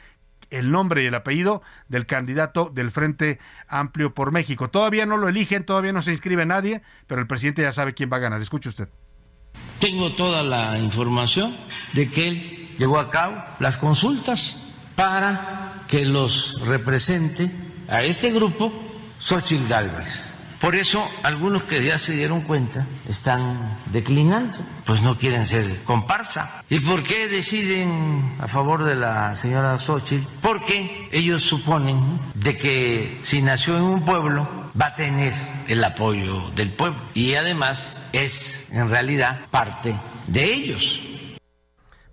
el nombre y el apellido del candidato del Frente Amplio por México. Todavía no lo eligen, todavía no se inscribe nadie, pero el presidente ya sabe quién va a ganar. Escuche usted. Tengo toda la información de que él llevó a cabo las consultas para que los represente a este grupo Xochitl Galvez. Por eso algunos que ya se dieron cuenta están declinando, pues no quieren ser comparsa. ¿Y por qué deciden a favor de la señora Xochitl? Porque ellos suponen de que si nació en un pueblo va a tener el apoyo del pueblo y además es en realidad parte de ellos.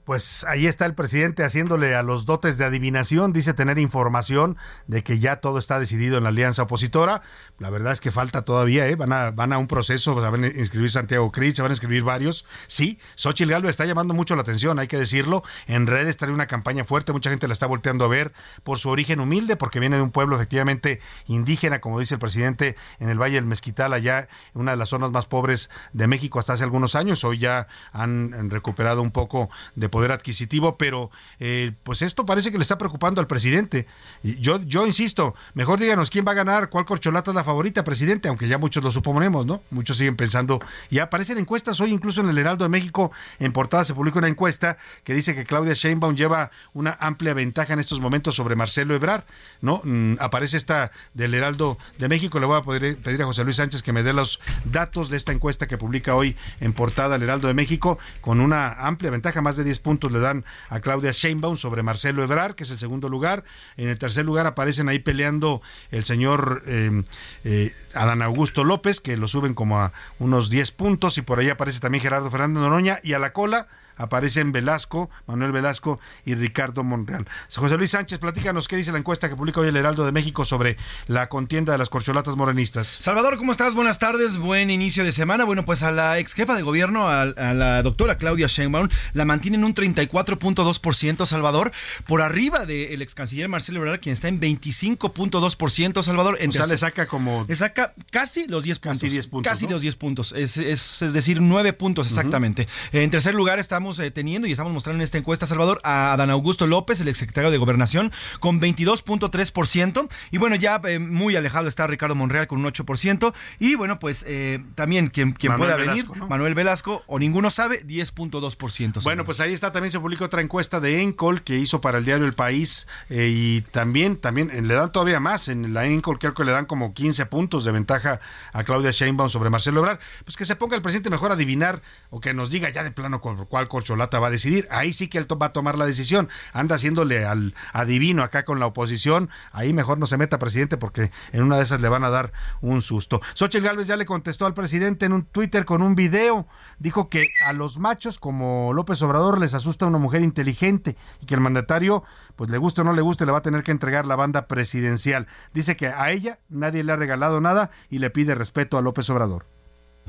Pues ahí está el presidente haciéndole a los dotes de adivinación, dice tener información de que ya todo está decidido en la alianza opositora. La verdad es que falta todavía, ¿eh? van, a, van a un proceso, van a inscribir Santiago Cris, se van a inscribir varios. Sí, Xochitl Galvez está llamando mucho la atención, hay que decirlo. En redes trae una campaña fuerte, mucha gente la está volteando a ver por su origen humilde, porque viene de un pueblo efectivamente indígena, como dice el presidente, en el Valle del Mezquital, allá una de las zonas más pobres de México hasta hace algunos años. Hoy ya han recuperado un poco de poder adquisitivo, pero eh, pues esto parece que le está preocupando al presidente. Yo, yo insisto, mejor díganos quién va a ganar, cuál corcholata es la favorita, presidente, aunque ya muchos lo suponemos, ¿no? Muchos siguen pensando, y aparecen encuestas hoy, incluso en el Heraldo de México, en portada se publica una encuesta que dice que Claudia Sheinbaum lleva una amplia ventaja en estos momentos sobre Marcelo Ebrard, ¿no? Mm, aparece esta del Heraldo de México, le voy a poder pedir a José Luis Sánchez que me dé los datos de esta encuesta que publica hoy en portada el Heraldo de México, con una amplia ventaja, más de 10 puntos le dan a Claudia Sheinbaum sobre Marcelo Ebrard, que es el segundo lugar. En el tercer lugar aparecen ahí peleando el señor eh, eh, Adán Augusto López, que lo suben como a unos 10 puntos, y por ahí aparece también Gerardo Fernández Noroña, y a la cola aparecen Velasco, Manuel Velasco y Ricardo Monreal. José Luis Sánchez, platícanos qué dice la encuesta que publica hoy el Heraldo de México sobre la contienda de las corcholatas morenistas. Salvador, ¿cómo estás? Buenas tardes, buen inicio de semana. Bueno, pues a la ex jefa de gobierno, a, a la doctora Claudia Sheinbaum, la mantienen un 34.2%, Salvador, por arriba del ex canciller Marcelo Ebrard, quien está en 25.2%, Salvador. o sea, le saca como... Le saca casi los 10 puntos. Casi 10 puntos. Casi ¿no? los 10 puntos, es, es, es decir, 9 puntos exactamente. En tercer lugar estamos eh, teniendo y estamos mostrando en esta encuesta, Salvador, a Adán Augusto López, el exsecretario de Gobernación, con 22.3%. Y bueno, ya eh, muy alejado está Ricardo Monreal con un 8%. Y bueno, pues eh, también quien, quien pueda Velasco, venir, ¿no? Manuel Velasco, o ninguno sabe, 10.2%. Bueno, pues ahí está, también se publicó otra encuesta de Encol que hizo para el diario El País y también, también le dan todavía más, en la Encol creo que le dan como 15 puntos de ventaja a Claudia Sheinbaum sobre Marcelo Ebrard. Pues que se ponga el presidente mejor a adivinar o que nos diga ya de plano cuál, cuál corcholata va a decidir. Ahí sí que él va a tomar la decisión. Anda haciéndole al adivino acá con la oposición. Ahí mejor no se meta presidente porque en una de esas le van a dar un susto. Xochitl Gálvez ya le contestó al presidente en un Twitter con un video. Dijo que a los machos como López Obrador les asusta una mujer inteligente y que el mandatario, pues le guste o no le guste, le va a tener que entregar la banda presidencial. Dice que a ella nadie le ha regalado nada y le pide respeto a López Obrador.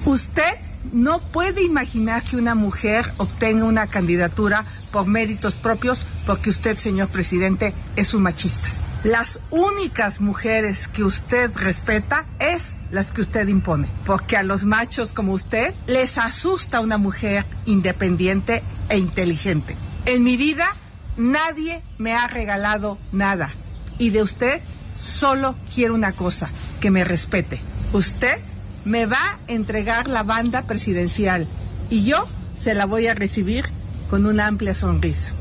Usted no puede imaginar que una mujer obtenga una candidatura por méritos propios porque usted, señor presidente, es un machista. Las únicas mujeres que usted respeta es las que usted impone, porque a los machos como usted les asusta una mujer independiente e inteligente. En mi vida nadie me ha regalado nada y de usted solo quiero una cosa, que me respete. Usted me va a entregar la banda presidencial y yo se la voy a recibir con una amplia sonrisa.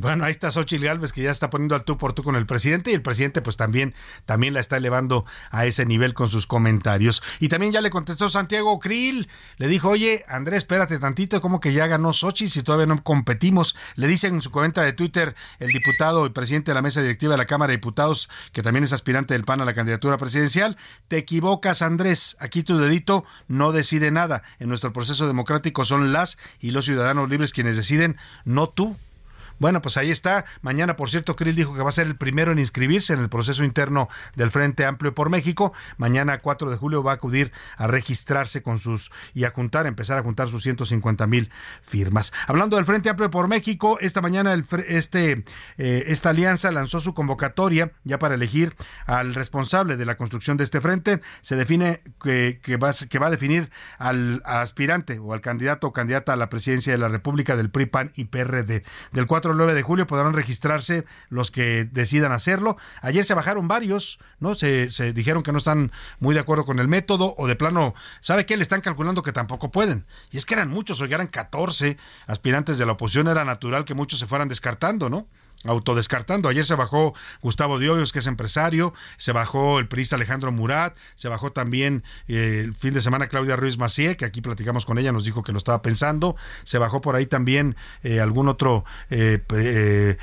Bueno, ahí está Xochitl Gálvez que ya está poniendo al tú por tú con el presidente y el presidente pues también, también la está elevando a ese nivel con sus comentarios. Y también ya le contestó Santiago Krill, le dijo, oye Andrés, espérate tantito, como que ya ganó Xochitl si todavía no competimos. Le dice en su cuenta de Twitter el diputado y presidente de la mesa directiva de la Cámara de Diputados, que también es aspirante del PAN a la candidatura presidencial, te equivocas Andrés, aquí tu dedito no decide nada. En nuestro proceso democrático son las y los ciudadanos libres quienes deciden, no tú. Bueno, pues ahí está. Mañana, por cierto, Krill dijo que va a ser el primero en inscribirse en el proceso interno del Frente Amplio por México. Mañana, 4 de julio, va a acudir a registrarse con sus y a juntar, empezar a juntar sus 150 mil firmas. Hablando del Frente Amplio por México, esta mañana el, este, eh, esta alianza lanzó su convocatoria ya para elegir al responsable de la construcción de este frente. Se define que, que, va, que va a definir al aspirante o al candidato o candidata a la presidencia de la República del PRI, PAN y PRD. Del 4 al 9 de julio podrán registrarse los que decidan hacerlo. Ayer se bajaron varios, ¿no? Se, se dijeron que no están muy de acuerdo con el método o de plano, ¿sabe qué? Le están calculando que tampoco pueden. Y es que eran muchos, hoy eran 14 aspirantes de la oposición, era natural que muchos se fueran descartando, ¿no? Autodescartando. Ayer se bajó Gustavo Hoyos, que es empresario, se bajó el periodista Alejandro Murat, se bajó también eh, el fin de semana Claudia Ruiz Macié, que aquí platicamos con ella, nos dijo que lo estaba pensando, se bajó por ahí también eh, algún otro, eh,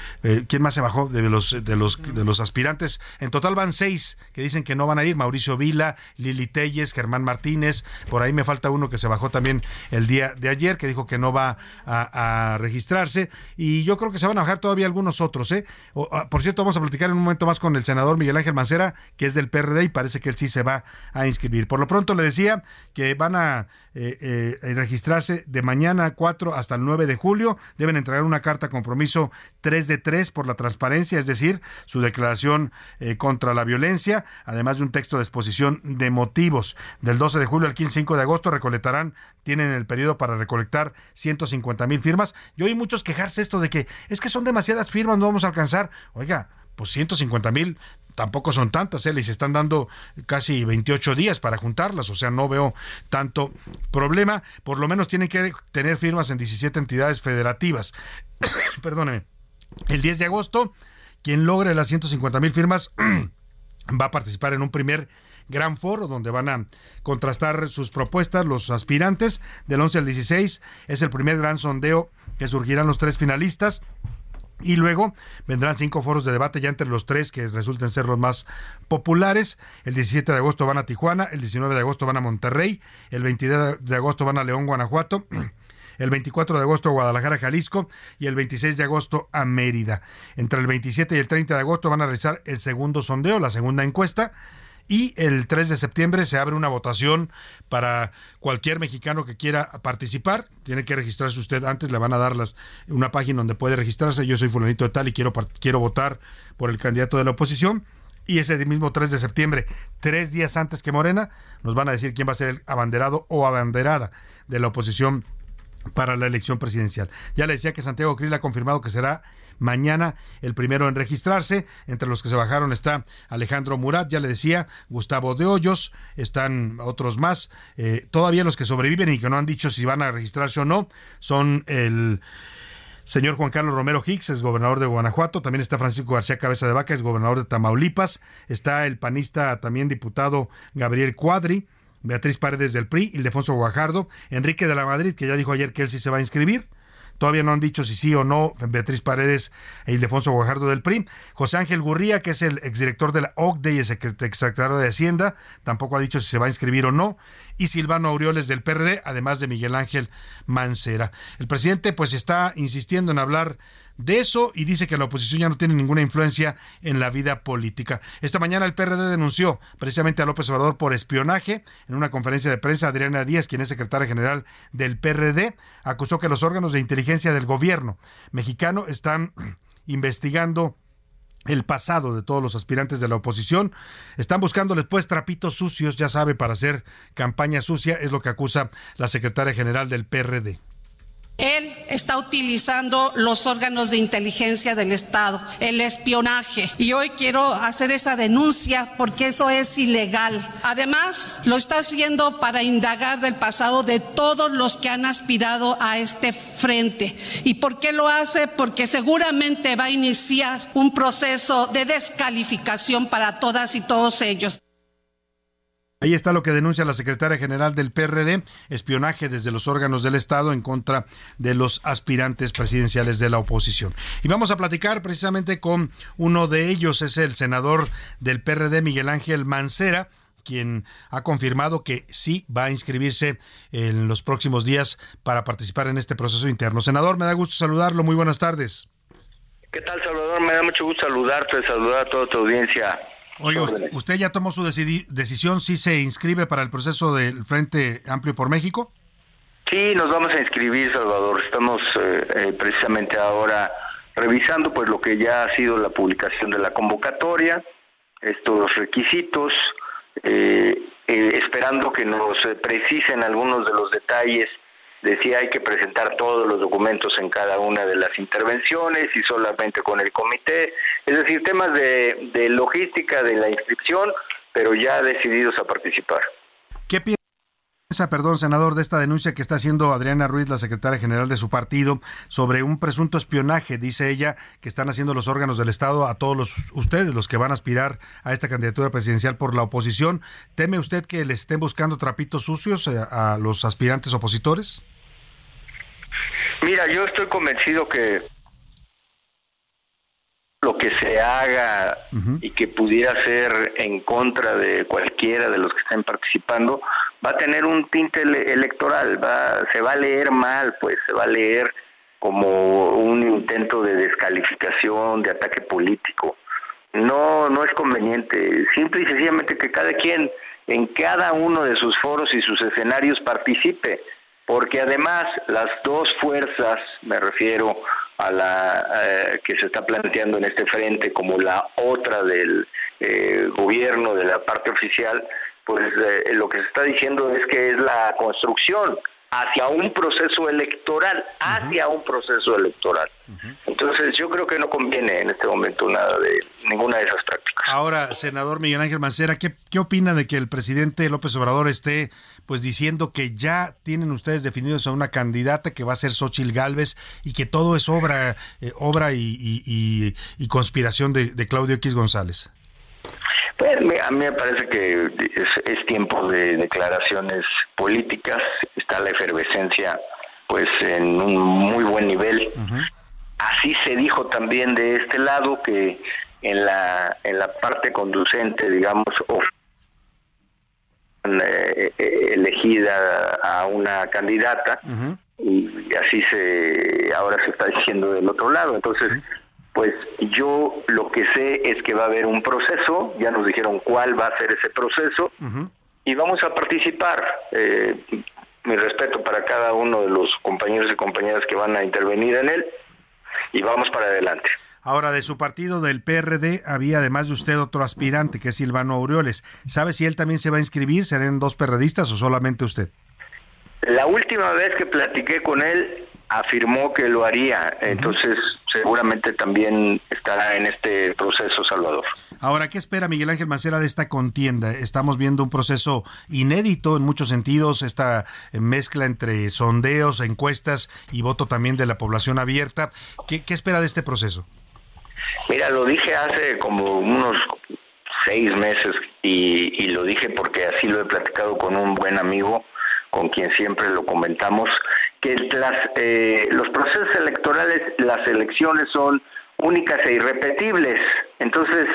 ¿quién más se bajó de los, de, los, de los aspirantes? En total van seis que dicen que no van a ir, Mauricio Vila, Lili Telles, Germán Martínez, por ahí me falta uno que se bajó también el día de ayer, que dijo que no va a, a registrarse, y yo creo que se van a bajar todavía algunos otros, ¿eh? O, ah, por cierto, vamos a platicar en un momento más con el senador Miguel Ángel Mancera, que es del PRD y parece que él sí se va a inscribir. Por lo pronto le decía que van a eh, eh, registrarse de mañana 4 hasta el 9 de julio. Deben entregar una carta compromiso 3 de 3 por la transparencia, es decir, su declaración eh, contra la violencia, además de un texto de exposición de motivos. Del 12 de julio al 15 de agosto recolectarán, tienen el periodo para recolectar 150 mil firmas. Yo oí muchos quejarse esto de que es que son demasiadas firmas, no vamos a alcanzar. Oiga, pues 150 mil tampoco son tantas, ¿eh? les están dando casi 28 días para juntarlas, o sea, no veo tanto problema. Por lo menos tienen que tener firmas en 17 entidades federativas. Perdóneme. El 10 de agosto, quien logre las 150 mil firmas va a participar en un primer gran foro donde van a contrastar sus propuestas los aspirantes. Del 11 al 16 es el primer gran sondeo que surgirán los tres finalistas. Y luego vendrán cinco foros de debate ya entre los tres que resulten ser los más populares. El 17 de agosto van a Tijuana, el 19 de agosto van a Monterrey, el 22 de agosto van a León, Guanajuato. el 24 de agosto a Guadalajara, Jalisco y el 26 de agosto a Mérida. Entre el 27 y el 30 de agosto van a realizar el segundo sondeo, la segunda encuesta y el 3 de septiembre se abre una votación para cualquier mexicano que quiera participar. Tiene que registrarse usted antes, le van a dar las, una página donde puede registrarse. Yo soy fulanito de tal y quiero, quiero votar por el candidato de la oposición. Y ese mismo 3 de septiembre, tres días antes que Morena, nos van a decir quién va a ser el abanderado o abanderada de la oposición para la elección presidencial. Ya le decía que Santiago Krill ha confirmado que será mañana el primero en registrarse. Entre los que se bajaron está Alejandro Murat, ya le decía, Gustavo de Hoyos, están otros más. Eh, todavía los que sobreviven y que no han dicho si van a registrarse o no son el señor Juan Carlos Romero Hicks, es gobernador de Guanajuato, también está Francisco García Cabeza de Vaca, es gobernador de Tamaulipas, está el panista también diputado Gabriel Cuadri, Beatriz Paredes del PRI, Ildefonso Guajardo, Enrique de la Madrid, que ya dijo ayer que él sí se va a inscribir, Todavía no han dicho si sí o no Beatriz Paredes e Ildefonso Guajardo del PRI. José Ángel Gurría, que es el exdirector de la OCDE y el exsecretario de Hacienda, tampoco ha dicho si se va a inscribir o no. Y Silvano Aureoles del PRD, además de Miguel Ángel Mancera. El presidente pues está insistiendo en hablar de eso y dice que la oposición ya no tiene ninguna influencia en la vida política. Esta mañana el PRD denunció precisamente a López Obrador por espionaje. En una conferencia de prensa, Adriana Díaz, quien es secretaria general del PRD, acusó que los órganos de inteligencia del gobierno mexicano están investigando el pasado de todos los aspirantes de la oposición. Están buscándoles pues trapitos sucios, ya sabe, para hacer campaña sucia, es lo que acusa la secretaria general del PRD. Él está utilizando los órganos de inteligencia del Estado, el espionaje. Y hoy quiero hacer esa denuncia porque eso es ilegal. Además, lo está haciendo para indagar del pasado de todos los que han aspirado a este frente. ¿Y por qué lo hace? Porque seguramente va a iniciar un proceso de descalificación para todas y todos ellos. Ahí está lo que denuncia la secretaria general del PRD, espionaje desde los órganos del Estado en contra de los aspirantes presidenciales de la oposición. Y vamos a platicar precisamente con uno de ellos, es el senador del PRD, Miguel Ángel Mancera quien ha confirmado que sí va a inscribirse en los próximos días para participar en este proceso interno. Senador, me da gusto saludarlo. Muy buenas tardes. ¿Qué tal, Salvador? Me da mucho gusto saludarte, saludar a toda tu audiencia. Oye, usted, ya tomó su decisión si se inscribe para el proceso del Frente Amplio por México? Sí, nos vamos a inscribir, Salvador. Estamos eh, eh, precisamente ahora revisando pues lo que ya ha sido la publicación de la convocatoria, estos requisitos, eh, esperando que nos precisen algunos de los detalles decía hay que presentar todos los documentos en cada una de las intervenciones y solamente con el comité, es decir, temas de, logística de la inscripción, pero ya decididos a participar. ¿Qué piensa, perdón, senador, de esta denuncia que está haciendo Adriana Ruiz, la secretaria general de su partido, sobre un presunto espionaje, dice ella, que están haciendo los órganos del Estado a todos los, ustedes, los que van a aspirar a esta candidatura presidencial por la oposición? ¿Teme usted que le estén buscando trapitos sucios eh, a los aspirantes opositores? Mira, yo estoy convencido que lo que se haga y que pudiera ser en contra de cualquiera de los que estén participando va a tener un tinte electoral, va, se va a leer mal, pues se va a leer como un intento de descalificación, de ataque político. No, no es conveniente. Simple y sencillamente que cada quien en cada uno de sus foros y sus escenarios participe porque además las dos fuerzas, me refiero a la eh, que se está planteando en este frente como la otra del eh, gobierno, de la parte oficial, pues eh, lo que se está diciendo es que es la construcción hacia un proceso electoral, hacia un proceso electoral. Entonces yo creo que no conviene en este momento nada de ninguna de esas prácticas. Ahora, senador Miguel Ángel Mancera, ¿qué, qué opina de que el presidente López Obrador esté pues diciendo que ya tienen ustedes definidos a una candidata que va a ser Xochil Gálvez y que todo es obra, eh, obra y, conspiración de, de Claudio X González? Pues a mí me parece que es, tiempo de declaraciones políticas, está la efervescencia pues en un muy buen nivel. Así se dijo también de este lado que en la en la parte conducente, digamos, eh, elegida a una candidata, y así se ahora se está diciendo del otro lado. Entonces, pues yo lo que sé es que va a haber un proceso, ya nos dijeron cuál va a ser ese proceso y vamos a participar. Eh, mi respeto para cada uno de los compañeros y compañeras que van a intervenir en él y vamos para adelante. Ahora, de su partido del PRD había además de usted otro aspirante que es Silvano Aureoles. ¿Sabe si él también se va a inscribir? ¿Serán dos perredistas o solamente usted? La última vez que platiqué con él afirmó que lo haría, entonces seguramente también estará en este proceso, Salvador. Ahora, ¿qué espera Miguel Ángel Mancera de esta contienda? Estamos viendo un proceso inédito en muchos sentidos, esta mezcla entre sondeos, encuestas y voto también de la población abierta. ¿Qué, qué espera de este proceso? Mira, lo dije hace como unos seis meses y, y lo dije porque así lo he platicado con un buen amigo con quien siempre lo comentamos, que las, eh, los procesos electorales, las elecciones son únicas e irrepetibles. Entonces,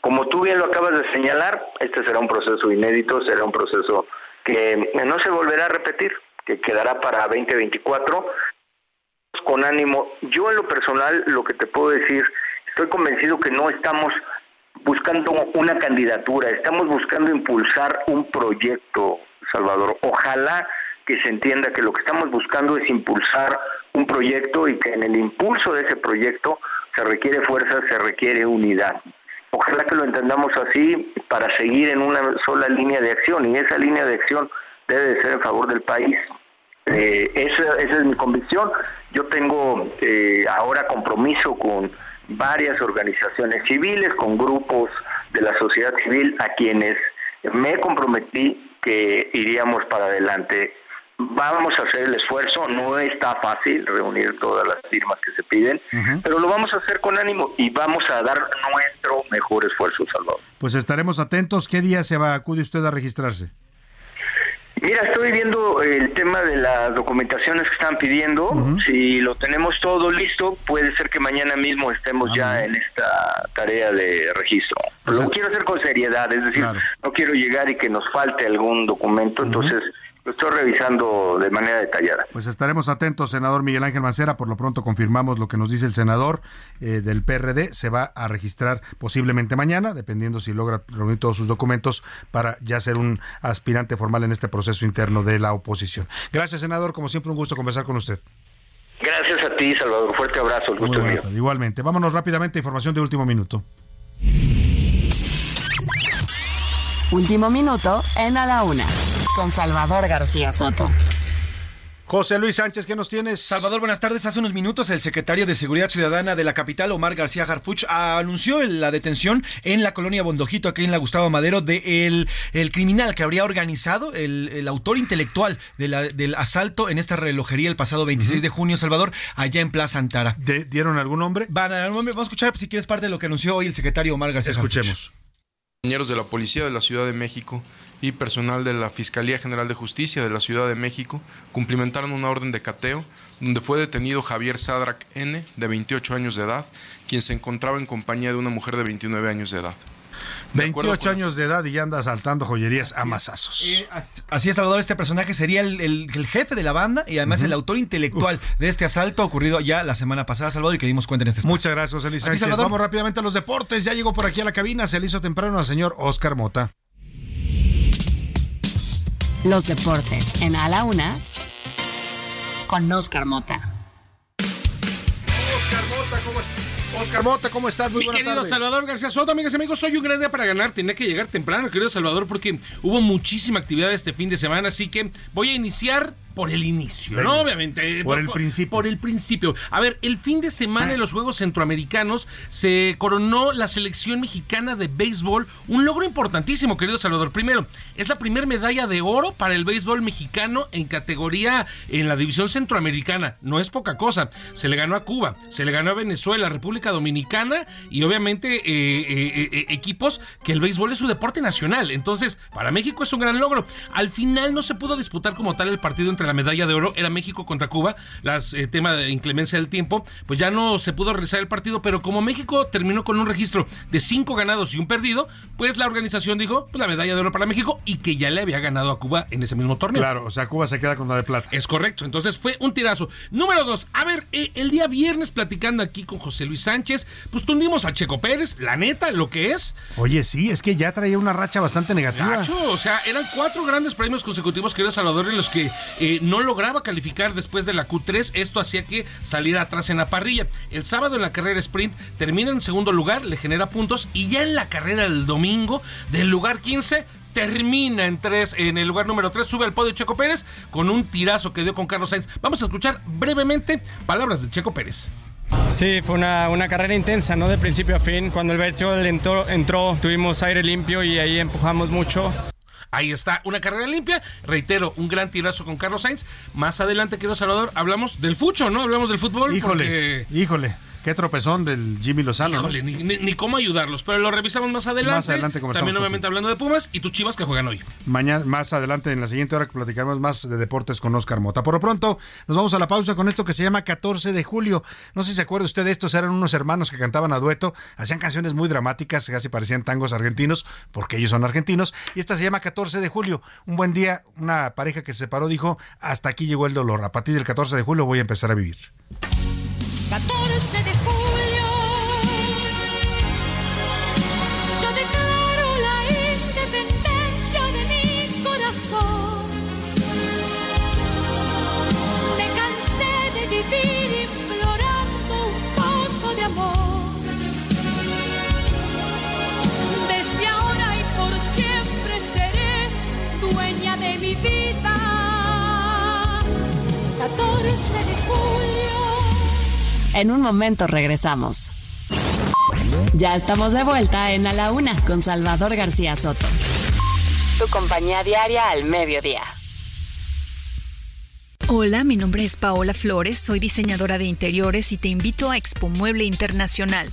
como tú bien lo acabas de señalar, este será un proceso inédito, será un proceso que no se volverá a repetir, que quedará para 2024 con ánimo. Yo en lo personal, lo que te puedo decir, estoy convencido que no estamos buscando una candidatura, estamos buscando impulsar un proyecto, Salvador. Ojalá que se entienda que lo que estamos buscando es impulsar un proyecto y que en el impulso de ese proyecto se requiere fuerza, se requiere unidad. Ojalá que lo entendamos así para seguir en una sola línea de acción y esa línea de acción debe de ser en favor del país. Eh, esa, esa, es mi convicción. Yo tengo eh, ahora compromiso con varias organizaciones civiles, con grupos de la sociedad civil a quienes me comprometí que iríamos para adelante. Vamos a hacer el esfuerzo, no está fácil reunir todas las firmas que se piden, pero lo vamos a hacer con ánimo y vamos a dar nuestro mejor esfuerzo, Salvador. Pues estaremos atentos. ¿Qué día se va acude usted a registrarse? Mira, estoy viendo el tema de las documentaciones que están pidiendo. Si lo tenemos todo listo, puede ser que mañana mismo estemos ya en esta tarea de registro. lo quiero hacer con seriedad, es decir, no quiero llegar y que nos falte algún documento, entonces lo estoy revisando de manera detallada. Pues estaremos atentos, senador Miguel Ángel Mancera. Por lo pronto confirmamos lo que nos dice el senador eh, del PRD. Se va a registrar posiblemente mañana, dependiendo si logra reunir todos sus documentos para ya ser un aspirante formal en este proceso interno de la oposición. Gracias, senador. Como siempre, un gusto conversar con usted. Gracias a ti, Salvador. Fuerte abrazo. El gusto mío. Igualmente. Vámonos rápidamente a información de último minuto. Último minuto en A la Una, con Salvador García Soto. José Luis Sánchez, ¿qué nos tienes? Salvador, buenas tardes. Hace unos minutos el secretario de Seguridad Ciudadana de la capital, Omar García Harfuch, anunció la detención en la colonia Bondojito, aquí en la Gustavo Madero, de el, el criminal que habría organizado, el, autor intelectual del asalto en esta relojería el pasado 26 de junio, Salvador, allá en Plaza Antara. ¿Dieron algún nombre? Van a dar un nombre. Vamos a escuchar si quieres parte de lo que anunció hoy el secretario Omar García Escuchemos. Compañeros de la Policía de la Ciudad de México y personal de la Fiscalía General de Justicia de la Ciudad de México cumplimentaron una orden de cateo donde fue detenido Javier Sadrac N., de 28 años de edad, quien se encontraba en compañía de una mujer de 29 años de edad. 28 años de edad y ya anda saltando joyerías a masazos. Eh, así es, Salvador. Este personaje sería el, jefe de la banda y además el autor intelectual de este asalto ocurrido ya la semana pasada, Salvador, y que dimos cuenta en este espacio. Muchas gracias, José Luis Sánchez. Vamos rápidamente a los deportes. Ya llegó por aquí a la cabina. Se le hizo temprano al señor Oscar Mota. Los deportes en A la Una con Oscar Mota. Oscar Mota, ¿cómo estás? Oscar Mota, ¿cómo estás? Muy Mi querido tarde. Salvador García Soto, amigas y amigos, soy un gran día para ganar. Tenía que llegar temprano, querido Salvador, porque hubo muchísima actividad este fin de semana, así que voy a iniciar por el inicio, Venga. ¿no? Obviamente. Por el principio. Por el principio. A ver, el fin de semana en los Juegos Centroamericanos se coronó la selección mexicana de béisbol. Un logro importantísimo, querido Salvador. Primero, es la primera medalla de oro para el béisbol mexicano en categoría en la división centroamericana. No es poca cosa. Se le ganó a Cuba, se le ganó a Venezuela, República Dominicana y obviamente eh, eh, eh, equipos que el béisbol es su deporte nacional. Entonces, para México es un gran logro. Al final no se pudo disputar como tal el partido entre entre la medalla de oro era México contra Cuba, las eh, tema de inclemencia del tiempo, pues ya no se pudo realizar el partido, pero como México terminó con un registro de cinco ganados y un perdido, pues la organización dijo pues, la medalla de oro para México y que ya le había ganado a Cuba en ese mismo torneo. Claro, o sea, Cuba se queda con la de plata. Es correcto, entonces fue un tirazo. Número dos, a ver, eh, el día viernes platicando aquí con José Luis Sánchez, pues tundimos a Checo Pérez, la neta, lo que es. Oye, sí, es que ya traía una racha bastante negativa. Nacho, o sea, eran cuatro grandes premios consecutivos, querido Salvador, en los que eh, no lograba calificar después de la Q3. Esto hacía que saliera atrás en la parrilla. El sábado en la carrera sprint termina en segundo lugar, le genera puntos y ya en la carrera del domingo, del lugar 15, termina en tres, en el lugar número 3, sube al podio Checo Pérez con un tirazo que dio con Carlos Sainz. Vamos a escuchar brevemente palabras de Checo Pérez. Sí, fue una, una, carrera intensa, ¿no? De principio a fin. Cuando el vertical entró, entró, tuvimos aire limpio y ahí empujamos mucho. Ahí está, una carrera limpia. Reitero, un gran tirazo con Carlos Sainz. Más adelante, quiero Salvador, hablamos del fucho, ¿no? Hablamos del fútbol. Híjole, porque... híjole. Qué tropezón del Jimmy Lozano. Híjole, ni, ni, ni, cómo ayudarlos, pero lo revisamos más adelante. Más adelante También obviamente hablando de Pumas y tus chivas que juegan hoy. Mañana, más adelante, en la siguiente hora, que platicaremos más de deportes con Oscar Mota. Por lo pronto, nos vamos a la pausa con esto que se llama 14 de julio. No sé si se acuerda usted de estos, eran unos hermanos que cantaban a dueto, hacían canciones muy dramáticas, casi parecían tangos argentinos, porque ellos son argentinos. Y esta se llama 14 de julio. Un buen día, una pareja que se separó dijo, hasta aquí llegó el dolor. A partir del 14 de julio voy a empezar a vivir. 14 de En un momento regresamos. Ya estamos de vuelta en A la Una con Salvador García Soto. Tu compañía diaria al mediodía. Hola, mi nombre es Paola Flores, soy diseñadora de interiores y te invito a Expo Mueble Internacional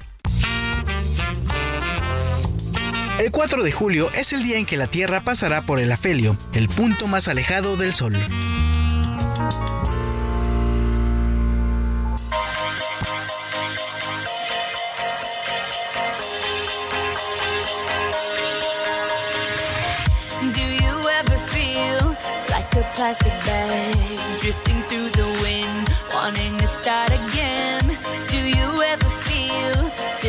El 4 de julio es el día en que la Tierra pasará por el afelio, el punto más alejado del Sol. plastic bag drifting through the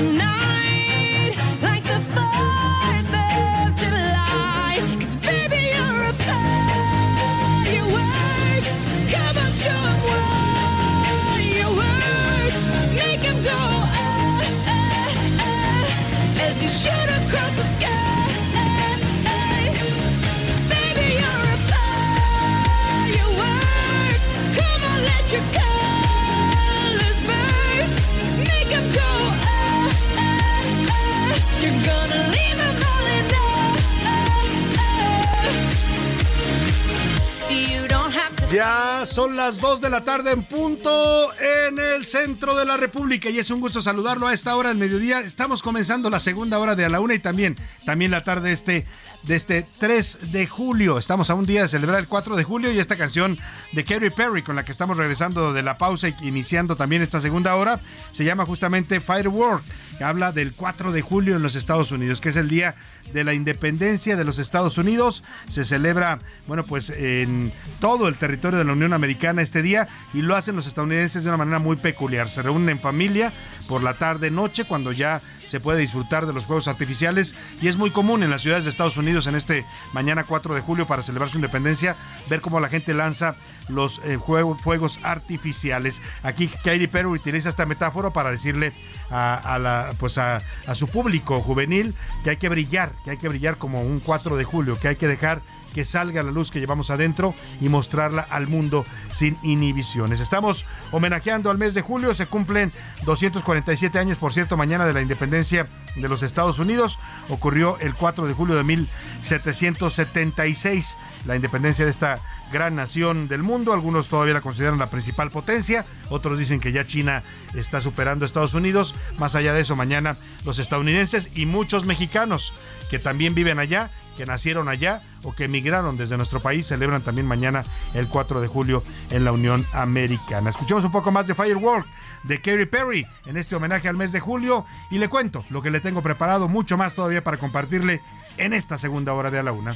the night. Ya son las 2 de la tarde en punto en el centro de la República y es un gusto saludarlo a esta hora del mediodía. Estamos comenzando la segunda hora de a la una y también, también la tarde este, de este 3 de julio. Estamos a un día de celebrar el 4 de julio y esta canción de Katy Perry con la que estamos regresando de la pausa y iniciando también esta segunda hora se llama justamente Firework, que habla del 4 de julio en los Estados Unidos, que es el día de la independencia de los Estados Unidos. Se celebra, bueno, pues en todo el territorio de la Unión Americana este día y lo hacen los estadounidenses de una manera muy peculiar. Se reúnen en familia por la tarde noche cuando ya se puede disfrutar de los fuegos artificiales y es muy común en las ciudades de Estados Unidos en este mañana 4 de julio para celebrar su independencia ver cómo la gente lanza los eh, juego- fuegos artificiales. Aquí Katy Perry utiliza esta metáfora para decirle a, la, pues a, su público juvenil que hay que brillar, que hay que brillar como un 4 de julio, que hay que dejar que salga la luz que llevamos adentro y mostrarla al mundo sin inhibiciones. Estamos homenajeando al mes de julio, se cumplen 247 años, por cierto, mañana de la independencia de los Estados Unidos. Ocurrió el 4 de julio de 1776, la independencia de esta gran nación del mundo. Algunos todavía la consideran la principal potencia, otros dicen que ya China está superando a Estados Unidos. Más allá de eso, mañana los estadounidenses y muchos mexicanos que también viven allá, que nacieron allá o que emigraron desde nuestro país, celebran también mañana el 4 de julio en la Unión Americana. Escuchemos un poco más de Firework de Katy Perry en este homenaje al mes de julio y le cuento lo que le tengo preparado, mucho más todavía para compartirle en esta segunda hora de A la Una.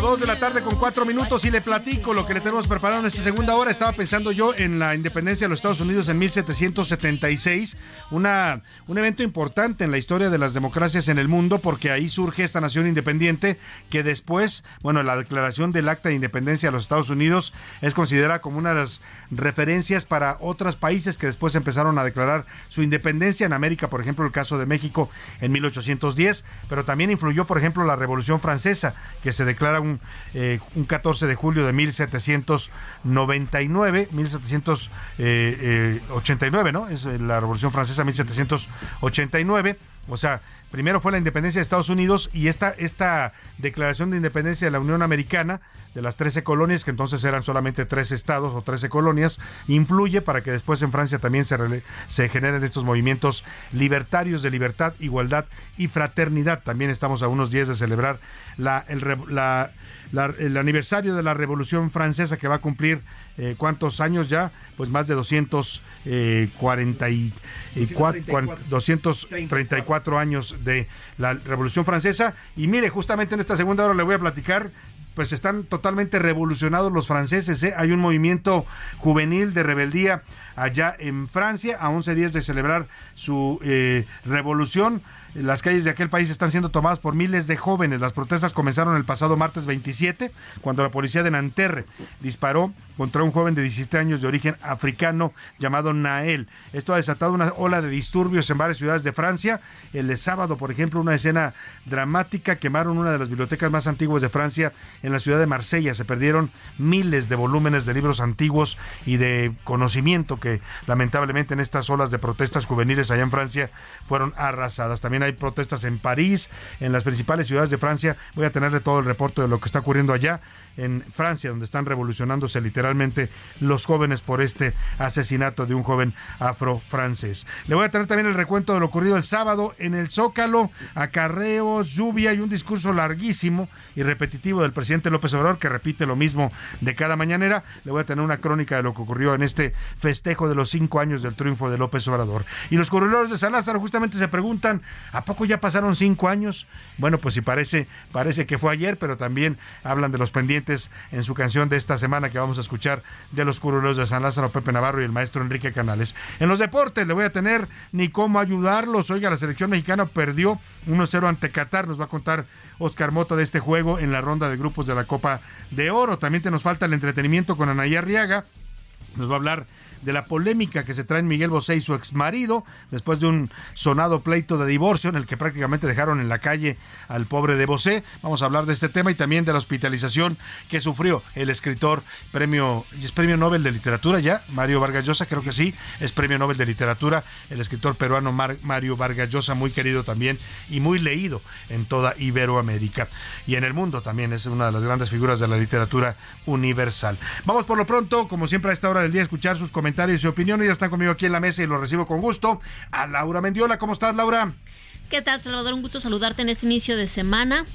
Dos de la tarde con cuatro minutos y le platico lo que le tenemos preparado en esta segunda hora. Estaba pensando yo en la independencia de los Estados Unidos en 1776, una, un evento importante en la historia de las democracias en el mundo porque ahí surge esta nación independiente que después, bueno, la declaración del Acta de Independencia de los Estados Unidos es considerada como una de las referencias para otros países que después empezaron a declarar su independencia. En América, por ejemplo, el caso de México en 1810, pero también influyó, por ejemplo, la Revolución Francesa, que se declara un, eh, un 14 de julio de 1799, 1789, ¿no? Es eh, la Revolución Francesa 1789. O sea, primero fue la independencia de Estados Unidos y esta, esta declaración de independencia de la Unión Americana, de las 13 colonias, que entonces eran solamente tres estados o 13 colonias, influye para que después en Francia también se, generen estos movimientos libertarios de libertad, igualdad y fraternidad. También estamos a unos días de celebrar la, el, re- la- la- el aniversario de la Revolución Francesa que va a cumplir eh, cuántos años ya, pues más de 244, 234 años de la Revolución Francesa. Y mire, justamente en esta segunda hora le voy a platicar pues están totalmente revolucionados los franceses. ¿eh? Hay un movimiento juvenil de rebeldía allá en Francia, a 11 días de celebrar su eh, revolución. Las calles de aquel país están siendo tomadas por miles de jóvenes. Las protestas comenzaron el pasado martes 27, cuando la policía de Nanterre disparó contra un joven de 17 años de origen africano llamado Nael. Esto ha desatado una ola de disturbios en varias ciudades de Francia. El sábado, por ejemplo, una escena dramática. Quemaron una de las bibliotecas más antiguas de Francia en la ciudad de Marsella. Se perdieron miles de volúmenes de libros antiguos y de conocimiento que lamentablemente en estas olas de protestas juveniles allá en Francia fueron arrasadas. También hay protestas en París, en las principales ciudades de Francia. Voy a tenerle todo el reporte de lo que está ocurriendo allá en Francia, donde están revolucionándose literalmente los jóvenes por este asesinato de un joven afro-francés. Le voy a tener también el recuento de lo ocurrido el sábado en el Zócalo, acarreos, lluvia y un discurso larguísimo y repetitivo del presidente López Obrador, que repite lo mismo de cada mañanera. Le voy a tener una crónica de lo que ocurrió en este festejo de los cinco años del triunfo de López Obrador. Y los corredores de San Lázaro justamente se preguntan, ¿a poco ya pasaron cinco años? Bueno, pues sí parece, parece que fue ayer, pero también hablan de los pendientes en su canción de esta semana que vamos a escuchar de los curuleros de San Lázaro, Pepe Navarro y el maestro Enrique Canales. En los deportes le voy a tener ni cómo ayudarlos. Oiga, la selección mexicana perdió 1-0 ante Qatar. Nos va a contar Oscar Mota de este juego en la ronda de grupos de la Copa de Oro. También te nos falta el entretenimiento con Anaya Arriaga. Nos va a hablar de la polémica que se traen Miguel Bosé y su exmarido después de un sonado pleito de divorcio en el que prácticamente dejaron en la calle al pobre de Bosé. Vamos a hablar de este tema y también de la hospitalización que sufrió el escritor premio es premio Nobel de literatura ya Mario Vargas Llosa creo que sí es premio Nobel de literatura el escritor peruano Mar- Mario Vargas Llosa muy querido también y muy leído en toda Iberoamérica y en el mundo también es una de las grandes figuras de la literatura universal. Vamos por lo pronto como siempre a esta hora del día a escuchar sus comentarios y opiniones ya están conmigo aquí en la mesa y los recibo con gusto a Laura Mendiola ¿cómo estás Laura? ¿Qué tal, Salvador? Un gusto saludarte en este inicio de semana.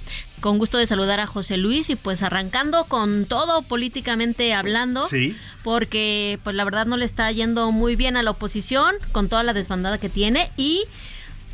Con gusto de saludar a José Luis y pues arrancando con todo políticamente hablando. Sí. Porque pues la verdad no le está yendo muy bien a la oposición con toda la desbandada que tiene y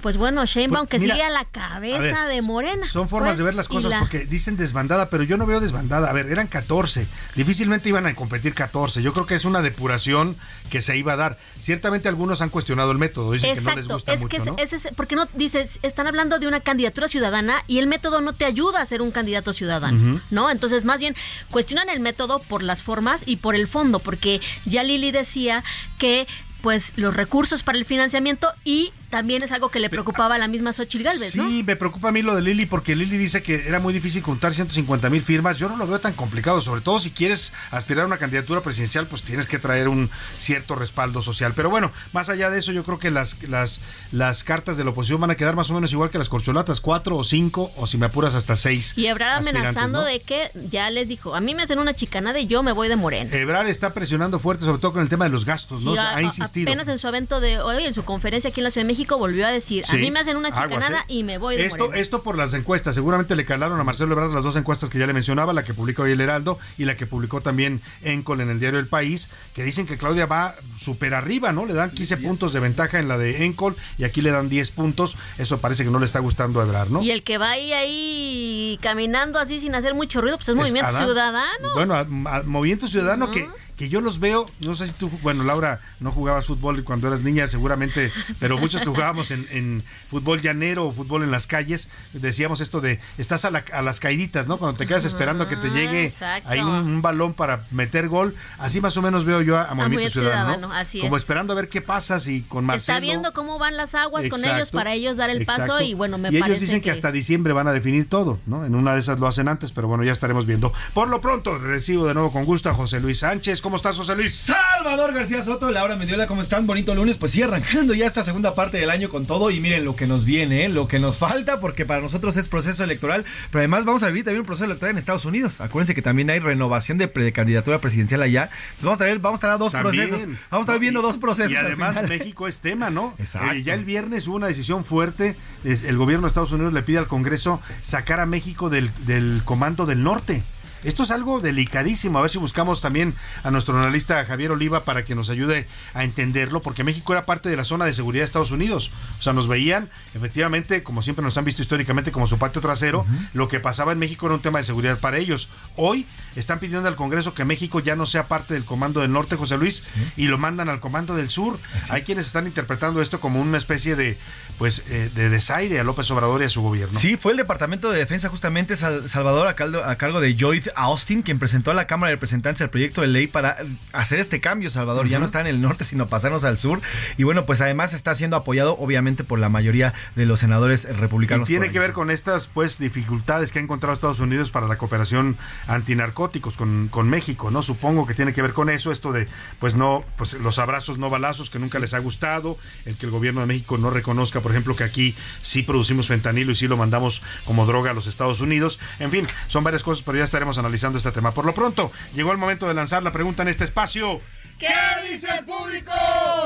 pues bueno, Sheinbaum que Pues, mira, sigue a la a cabeza ver, de Morena. Son formas Pues, de ver las cosas la- porque dicen desbandada, pero yo no veo desbandada. A ver, eran 14. Difícilmente iban a competir 14. Yo creo que es una depuración que se iba a dar. Ciertamente algunos han cuestionado el método, dicen que no les gusta es mucho, que es- ¿no? es porque no dices, están hablando de una candidatura ciudadana y el método no te ayuda a ser un candidato ciudadano. ¿no? Entonces, más bien cuestionan el método por las formas y por el fondo, porque ya Lili decía que pues los recursos para el financiamiento y también es algo que le preocupaba a la misma Xochitl Galvez, Sí, ¿no? me preocupa a mí lo de Lili porque Lili dice que era muy difícil juntar 150 mil firmas. Yo no lo veo tan complicado, sobre todo si quieres aspirar a una candidatura presidencial, pues tienes que traer un cierto respaldo social. Pero bueno, más allá de eso, yo creo que las, las, las cartas de la oposición van a quedar más o menos igual que las corcholatas, cuatro o cinco, o si me apuras hasta seis. Y Ebrard amenazando ¿no? de que ya les dijo, a mí me hacen una chicanada y yo me voy de Morena. Ebrard está presionando fuerte, sobre todo con el tema de los gastos, ¿no? Sí, ha insistido. Apenas en su evento de hoy, en su conferencia aquí en la Ciudad de México, volvió a decir, a mí me hacen una aguas, chicanada ¿eh? y me voy de Esto, Morena. esto por las encuestas. Seguramente le calaron a Marcelo Ebrard las dos encuestas que ya le mencionaba, la que publicó hoy el Heraldo y la que publicó también Encol en el diario El País, que dicen que Claudia va súper arriba, ¿no? Le dan 15 puntos de ventaja en la de Encol y aquí le dan 10 puntos. Eso parece que no le está gustando a Ebrard, ¿no? Y el que va ahí, ahí caminando así sin hacer mucho ruido, pues es, Movimiento Adán. Ciudadano. Bueno, a- a- Movimiento Ciudadano que, que yo los veo, no sé si tú, bueno, Laura, no jugabas fútbol cuando eras niña, seguramente, pero muchos que jugábamos en, en fútbol llanero o fútbol en las calles, decíamos esto de, estás a, la- a las caíditas, ¿no? Cuando te quedas esperando a que te llegue exacto. ahí un, un balón para meter gol, así más o menos veo yo a, a Movimiento, Movimiento Ciudadano, ¿no? Ciudadano, así Como es. esperando a ver qué pasa si con Marcelo... Está viendo cómo van las aguas con ellos para ellos dar el paso y bueno, me y parece ellos dicen que... hasta diciembre van a definir todo, ¿no? En una de esas lo hacen antes, pero bueno, ya estaremos viendo. Por lo pronto, recibo de nuevo con gusto a José Luis Sánchez. ¿Cómo estás, José Luis? Salvador García Soto, Laura Mendiola, ¿cómo están? Bonito lunes. Pues sí, arrancando ya esta segunda parte del año con todo. Y miren lo que nos viene, ¿eh? lo que nos falta, porque para nosotros es proceso electoral. Pero además vamos a vivir también un proceso electoral en Estados Unidos. Acuérdense que también hay renovación de precandidatura presidencial allá. Entonces vamos a ver, vamos a estar a dos También. procesos. Vamos a estar viendo dos procesos. Y además. México es tema, ¿no? Exacto. Eh, ya el viernes hubo una decisión fuerte. El gobierno de Estados Unidos le pide al Congreso sacar a México del, del Comando del Norte. Esto es algo delicadísimo. A ver si buscamos también a nuestro analista Javier Oliva para que nos ayude a entenderlo, porque México era parte de la zona de seguridad de Estados Unidos. O sea, nos veían, efectivamente, como siempre nos han visto históricamente, como su patio trasero. Lo que pasaba en México era un tema de seguridad para ellos. Hoy están pidiendo al Congreso que México ya no sea parte del Comando del Norte, José Luis, y lo mandan al Comando del Sur. Hay quienes están interpretando esto como una especie de, pues, eh, de desaire a López Obrador y a su gobierno. Sí, fue el Departamento de Defensa justamente Sal- Salvador a, caldo- a cargo de Joyce Austin quien presentó a la Cámara de Representantes el proyecto de ley para hacer este cambio, Salvador. Ya no está en el norte, sino pasarnos al sur. Y bueno, pues además está siendo apoyado obviamente por la mayoría de los senadores republicanos. Y tiene que ver con estas pues dificultades que ha encontrado Estados Unidos para la cooperación antinarcóticos con, con México, ¿no? Supongo que tiene que ver con eso, esto de pues no, pues los abrazos no balazos que nunca les ha gustado, el que el gobierno de México no reconozca, por ejemplo, que aquí sí producimos fentanilo y sí lo mandamos como droga a los Estados Unidos. En fin, son varias cosas, pero ya estaremos analizando este tema. Por lo pronto, llegó el momento de lanzar la pregunta en este espacio. ¿Qué dice el público?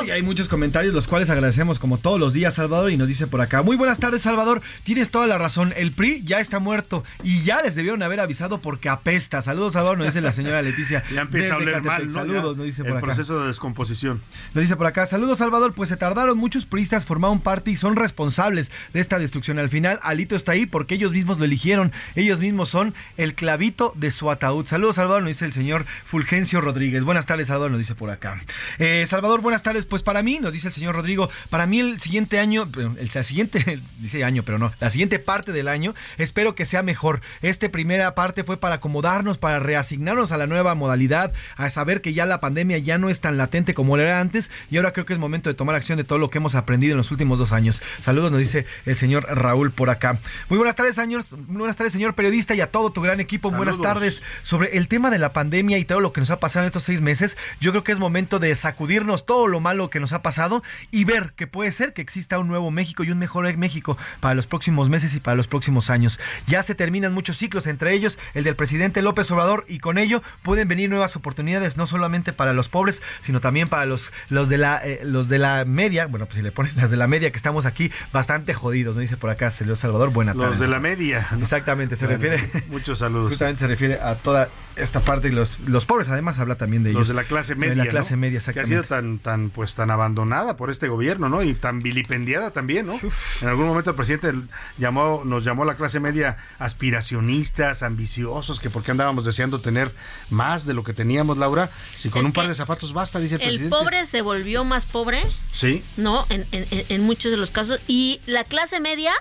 Y hay muchos comentarios, los cuales agradecemos como todos los días, Salvador, y nos dice por acá. Muy buenas tardes, Salvador. Tienes toda la razón. El PRI ya está muerto y ya les debieron haber avisado porque apesta. Saludos, Salvador, nos dice la señora Leticia. Ya empieza a oler mal. ¿no? Saludos, nos dice el por acá. proceso de descomposición. Nos dice por acá, saludos Salvador, pues se tardaron muchos priistas, formaron parte y son responsables de esta destrucción. Al final, Alito está ahí porque ellos mismos lo eligieron, ellos mismos son el clavito de su ataúd. Saludos Salvador, nos dice el señor Fulgencio Rodríguez. Buenas tardes Salvador, nos dice por acá. Eh, Salvador, buenas tardes, pues para mí, nos dice el señor Rodrigo, para mí el siguiente año, el siguiente, dice año, pero no, la siguiente parte del año, espero que sea mejor. Esta primera parte fue para acomodarnos, para reasignarnos a la nueva modalidad, a saber que ya la pandemia ya no es tan latente como lo era antes y ahora creo que es momento de tomar acción de todo lo que hemos aprendido en los últimos dos años. Saludos, nos dice el señor Raúl por acá. Muy buenas tardes, señores, muy buenas tardes, señor periodista y a todo tu gran equipo. Buenas tardes. Sobre el tema de la pandemia y todo lo que nos ha pasado en estos seis meses, yo creo que es momento de sacudirnos todo lo malo que nos ha pasado y ver que puede ser que exista un nuevo México y un mejor México para los próximos meses y para los próximos años. Ya se terminan muchos ciclos, entre ellos el del presidente López Obrador, y con ello pueden venir nuevas oportunidades, no solamente para los pobres, sino también para los, los, de, la, eh, los de la media, bueno, pues si le ponen las de la media, que estamos aquí bastante jodidos, ¿no? Dice por acá Celio Salvador, buena tarde. Los de la media. Exactamente, se Bueno, refiere. Muchos saludos. Justamente se refiere a toda esta parte y los, los pobres, además habla también de ellos. Los de la clase media. La clase ¿no? media, Que ha sido tan, tan, pues, tan abandonada por este gobierno, ¿no? Y tan vilipendiada también, ¿no? En algún momento el presidente llamó, nos llamó a la clase media aspiracionistas, ambiciosos, que porque andábamos deseando tener más de lo que teníamos, Laura. Si con Es un par de zapatos basta, dice el, El presidente. pobre se volvió más pobre, Sí. ¿no? En, en- en- en muchos de los casos. Y la clase media,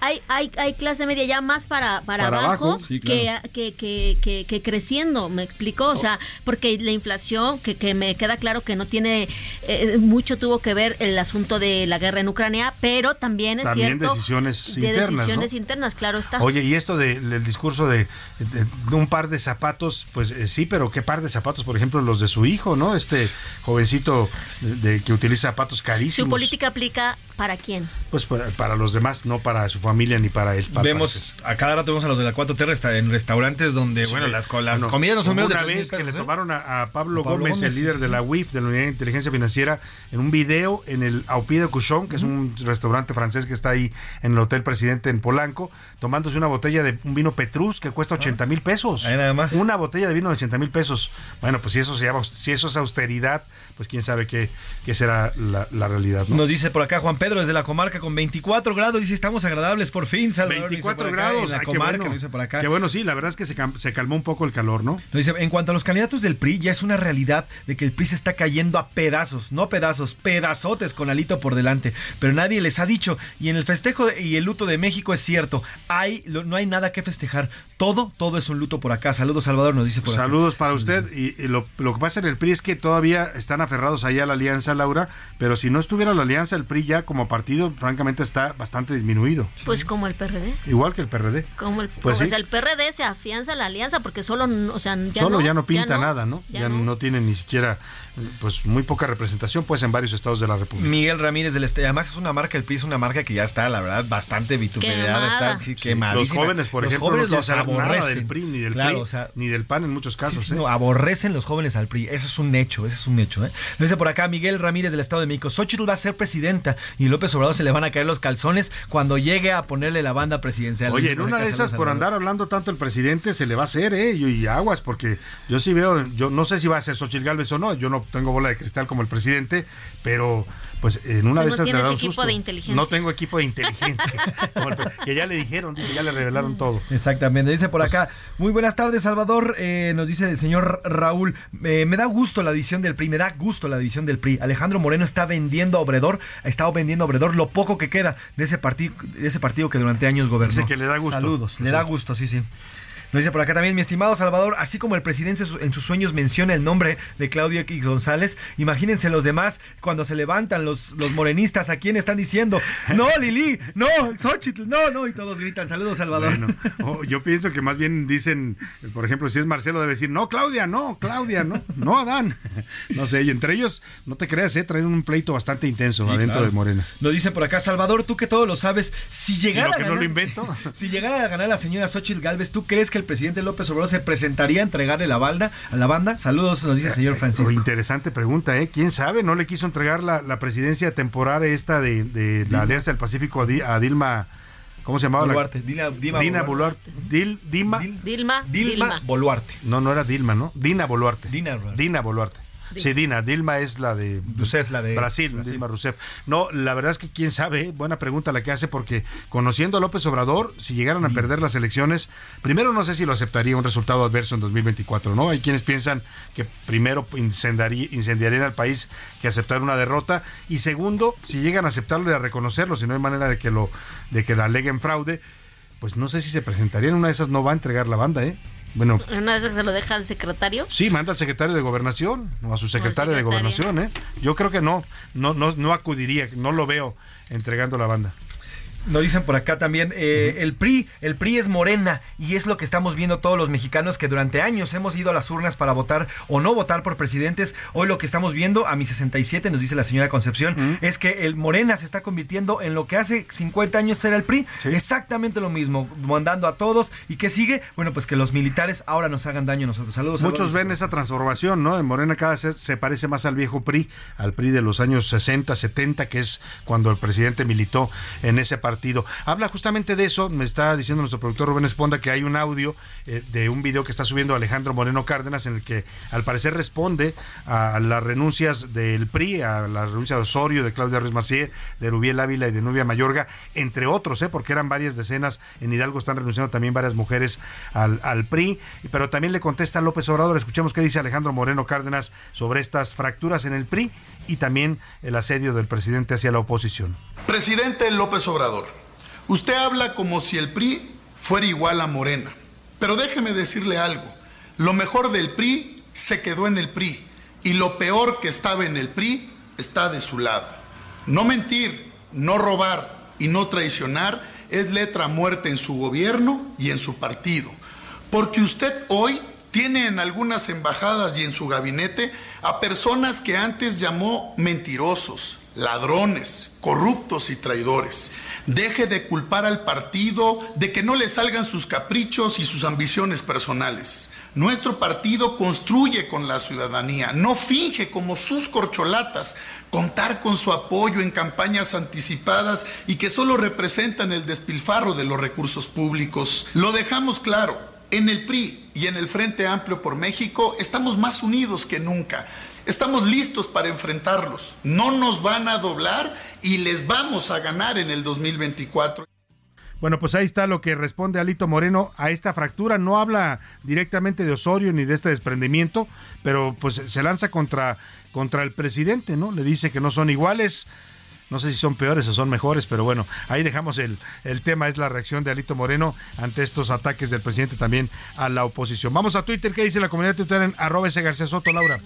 hay, hay, hay clase media ya más para, para, Para abajo, abajo, sí, claro. que, que, que, que- creciendo, me explicó. O sea, Oh. porque la inflación, que, que me queda claro que no tiene eh, mucho tuvo que ver el asunto de la guerra en Ucrania, pero también es También cierto. decisiones de internas, ¿no? decisiones internas, claro está. Oye, y esto de- del discurso de, de- de un par de zapatos, pues eh, sí, pero ¿qué par de zapatos? Por ejemplo, los de su hijo, ¿no? Este jovencito de, que utiliza zapatos Su carísimos. política aplica para quién. Pues para, para los demás, no para su familia ni para él. para- Vemos, a cada rato vemos a los de la 4T resta- en restaurantes donde, Sí. bueno, las, co- las Bueno, comidas no son menos de una vez que pesos, le ¿eh? tomaron a, a Pablo, A Pablo Gómez, Gómez, el sí, líder sí, de la UIF, de la Unidad de Inteligencia Financiera, en un video en el Aupide Cuchón, que es un restaurante francés que está ahí en el Hotel Presidente en Polanco, tomándose una botella de un vino Petrus que cuesta 80 mil pesos. Ahí nada más. Una botella de vino de 80 mil pesos. Bueno, pues si eso se llama, si eso es austeridad, pues quién sabe qué, qué será la, la realidad. ¿no? Nos dice por acá Juan Pedro desde la comarca con 24 grados. Dice, estamos agradables por fin, Salvador. dice 24 por acá, grados, En la ay, comarca, bueno. dice por acá. Qué bueno, sí, la verdad es que se, se calmó un poco el calor, ¿no? Dice, en cuanto a los candidatos del PRI, ya es una realidad de que el PRI se está cayendo a pedazos, no pedazos, pedazotes con Alito por delante. Pero nadie les ha dicho. Y en el festejo de- y el luto de México es cierto. Hay, lo- no hay nada que festejar. Todo, todo es un luto por acá. Saludos, Salvador, nos dice por acá. Saludos para usted. Y, y lo, lo que pasa en el PRI es que todavía están aferrados allá a la alianza, Laura. Pero si no estuviera la alianza, el PRI ya como partido, francamente, está bastante disminuido. Pues como el PRD. Igual que el PRD. Como el, Pues como- sí. el PRD se afianza la alianza porque solo, o sea, ya Solo no, ya no pinta no, nada, ¿no? ya Ya, no. no. tiene ni siquiera, pues, muy poca representación, pues, en varios estados de la República. Miguel Ramírez del Este. Además es una marca, el PRI es una marca que ya está, la verdad, bastante vituperada. Está sí, los jóvenes, por Los ejemplo, jóvenes no los nada aborrecen. del PRI, ni del Claro, PRI, o sea, ni del PAN en muchos casos. Sí, sí, ¿eh? no, aborrecen los jóvenes al PRI. Eso es un hecho, eso es un hecho. ¿eh? Lo dice por acá Miguel Ramírez del Estado de México. Xochitl va a ser presidenta y López Obrador se le van a caer los calzones cuando llegue a ponerle la banda presidencial. Oye, en una de esas, por andar hablando tanto el presidente, se le va a hacer, ¿eh? Y, y aguas, porque yo sí veo, yo no sé si va a ser Xochitl Gálvez o no, yo no tengo bola de cristal como el presidente, pero pues en una Pues de no esas tienes da un equipo susto. de inteligencia. No tengo equipo de inteligencia, que ya le dijeron, dice, ya le revelaron todo. Exactamente, dice por acá. Muy buenas tardes, Salvador. Eh, nos dice el señor Raúl. eh, me da gusto la división del PRI, me da gusto la división del PRI. Alejandro Moreno está vendiendo a Obredor, ha estado vendiendo a Obredor lo poco que queda de ese partido, de ese partido que durante años gobernó. Dice que le da gusto. Saludos, le da gusto, sí, sí. Nos dice por acá también, mi estimado Salvador, así como el presidente en su- en sus sueños menciona el nombre de Claudio X González, imagínense los demás cuando se levantan los, los morenistas, ¿a quién están diciendo? No, Lili, no, Xochitl, no, no, y todos gritan, saludos Salvador. Bueno, oh, yo pienso que más bien dicen, por ejemplo, si es Marcelo debe decir, no, Claudia, no, Claudia, no, no, Adán. No sé, y entre ellos, no te creas, ¿eh? traen un pleito bastante intenso Sí, adentro claro. de Morena. Nos dice por acá, Salvador, tú que todo lo sabes, si llegara, lo a que no ganar, lo invento. si llegara a ganar la señora Xochitl Galvez, ¿tú crees que el presidente López Obrador se presentaría a entregarle la banda a la banda? Saludos, nos dice el señor Francisco. Oh, interesante pregunta, ¿eh? ¿Quién sabe? ¿No le quiso entregar la, la presidencia temporal esta de, de la Alianza del Pacífico a, Di- a Dilma? ¿Cómo se llamaba? la- Boluarte, Dina, Dima Dina Boluarte. Boluarte. Dil- Dima. Dilma, Dilma, Dilma. Boluarte. No, no era Dilma, ¿no? Dina Boluarte. Dina Boluarte. Dina Boluarte. Sí, Dina. Dilma es la de Rousseff, la de Brasil, Brasil. Dilma Rousseff. No, la verdad es que quién sabe, ¿eh? buena pregunta la que hace, porque conociendo a López Obrador, si llegaran a perder las elecciones, primero no sé si lo aceptaría un resultado adverso en 2024, ¿no? Hay quienes piensan que primero incendiaría, incendiarían al país que aceptar una derrota, y segundo, si llegan a aceptarlo y a reconocerlo, si no hay manera de que lo, de que la aleguen fraude, pues no sé si se presentaría en una de esas, no va a entregar la banda, ¿eh? Bueno, En Una de esas se lo deja al secretario. Sí, manda al secretario de Gobernación o a su secretario de. Gobernación, ¿eh? Yo creo que no, no, no, no acudiría, no lo veo entregando la banda. Nos dicen por acá también, eh, el PRI, el PRI es morena y es lo que estamos viendo todos los mexicanos que durante años hemos ido a las urnas para votar o no votar por presidentes. Hoy lo que estamos viendo, a mi 67, nos dice la señora Concepción, es que el morena se está convirtiendo en lo que hace 50 años era el PRI. Exactamente lo mismo, mandando a todos. ¿Y qué sigue? Bueno, pues que los militares ahora nos hagan daño a nosotros. Saludos. Muchos saludos. ven esa transformación, ¿no? En Morena cada vez se parece más al viejo PRI, al PRI de los años 60, 70, que es cuando el presidente militó en ese partido. Habla justamente de eso, me está diciendo nuestro productor Rubén Esponda que hay un audio eh, de un video que está subiendo Alejandro Moreno Cárdenas en el que al parecer responde a las renuncias del PRI, a la renuncia de Osorio, de Claudia Ruiz Macié, de Rubiel Ávila y de Nubia Mayorga, entre otros, ¿eh? porque eran varias decenas, en Hidalgo están renunciando también varias mujeres al, al PRI, pero también le contesta López Obrador, escuchemos qué dice Alejandro Moreno Cárdenas sobre estas fracturas en el PRI y también el asedio del presidente hacia la oposición. Presidente López Obrador, usted habla como si el PRI fuera igual a Morena, pero déjeme decirle algo, lo mejor del PRI se quedó en el PRI y lo peor que estaba en el PRI está de su lado. No mentir, no robar y no traicionar es letra muerta en su gobierno y en su partido, porque usted hoy tiene en algunas embajadas y en su gabinete a personas que antes llamó mentirosos, ladrones, corruptos y traidores. Deje de culpar al partido de que no le salgan sus caprichos y sus ambiciones personales. Nuestro partido construye con la ciudadanía, no finge como sus corcholatas contar con su apoyo en campañas anticipadas y que solo representan el despilfarro de los recursos públicos. Lo dejamos claro, en el PRI y en el Frente Amplio por México estamos más unidos que nunca. Estamos listos para enfrentarlos. No nos van a doblar y les vamos a ganar en el 2024. Bueno, pues ahí está lo que responde Alito Moreno a esta fractura. No habla directamente de Osorio ni de este desprendimiento, pero pues se lanza contra, contra el presidente, ¿no? Le dice que no son iguales. No sé si son peores o son mejores, pero bueno, ahí dejamos el, el tema, es la reacción de Alito Moreno ante estos ataques del presidente también a la oposición. Vamos a Twitter, ¿qué dice la comunidad Twitter en arroba ese García Soto, Laura?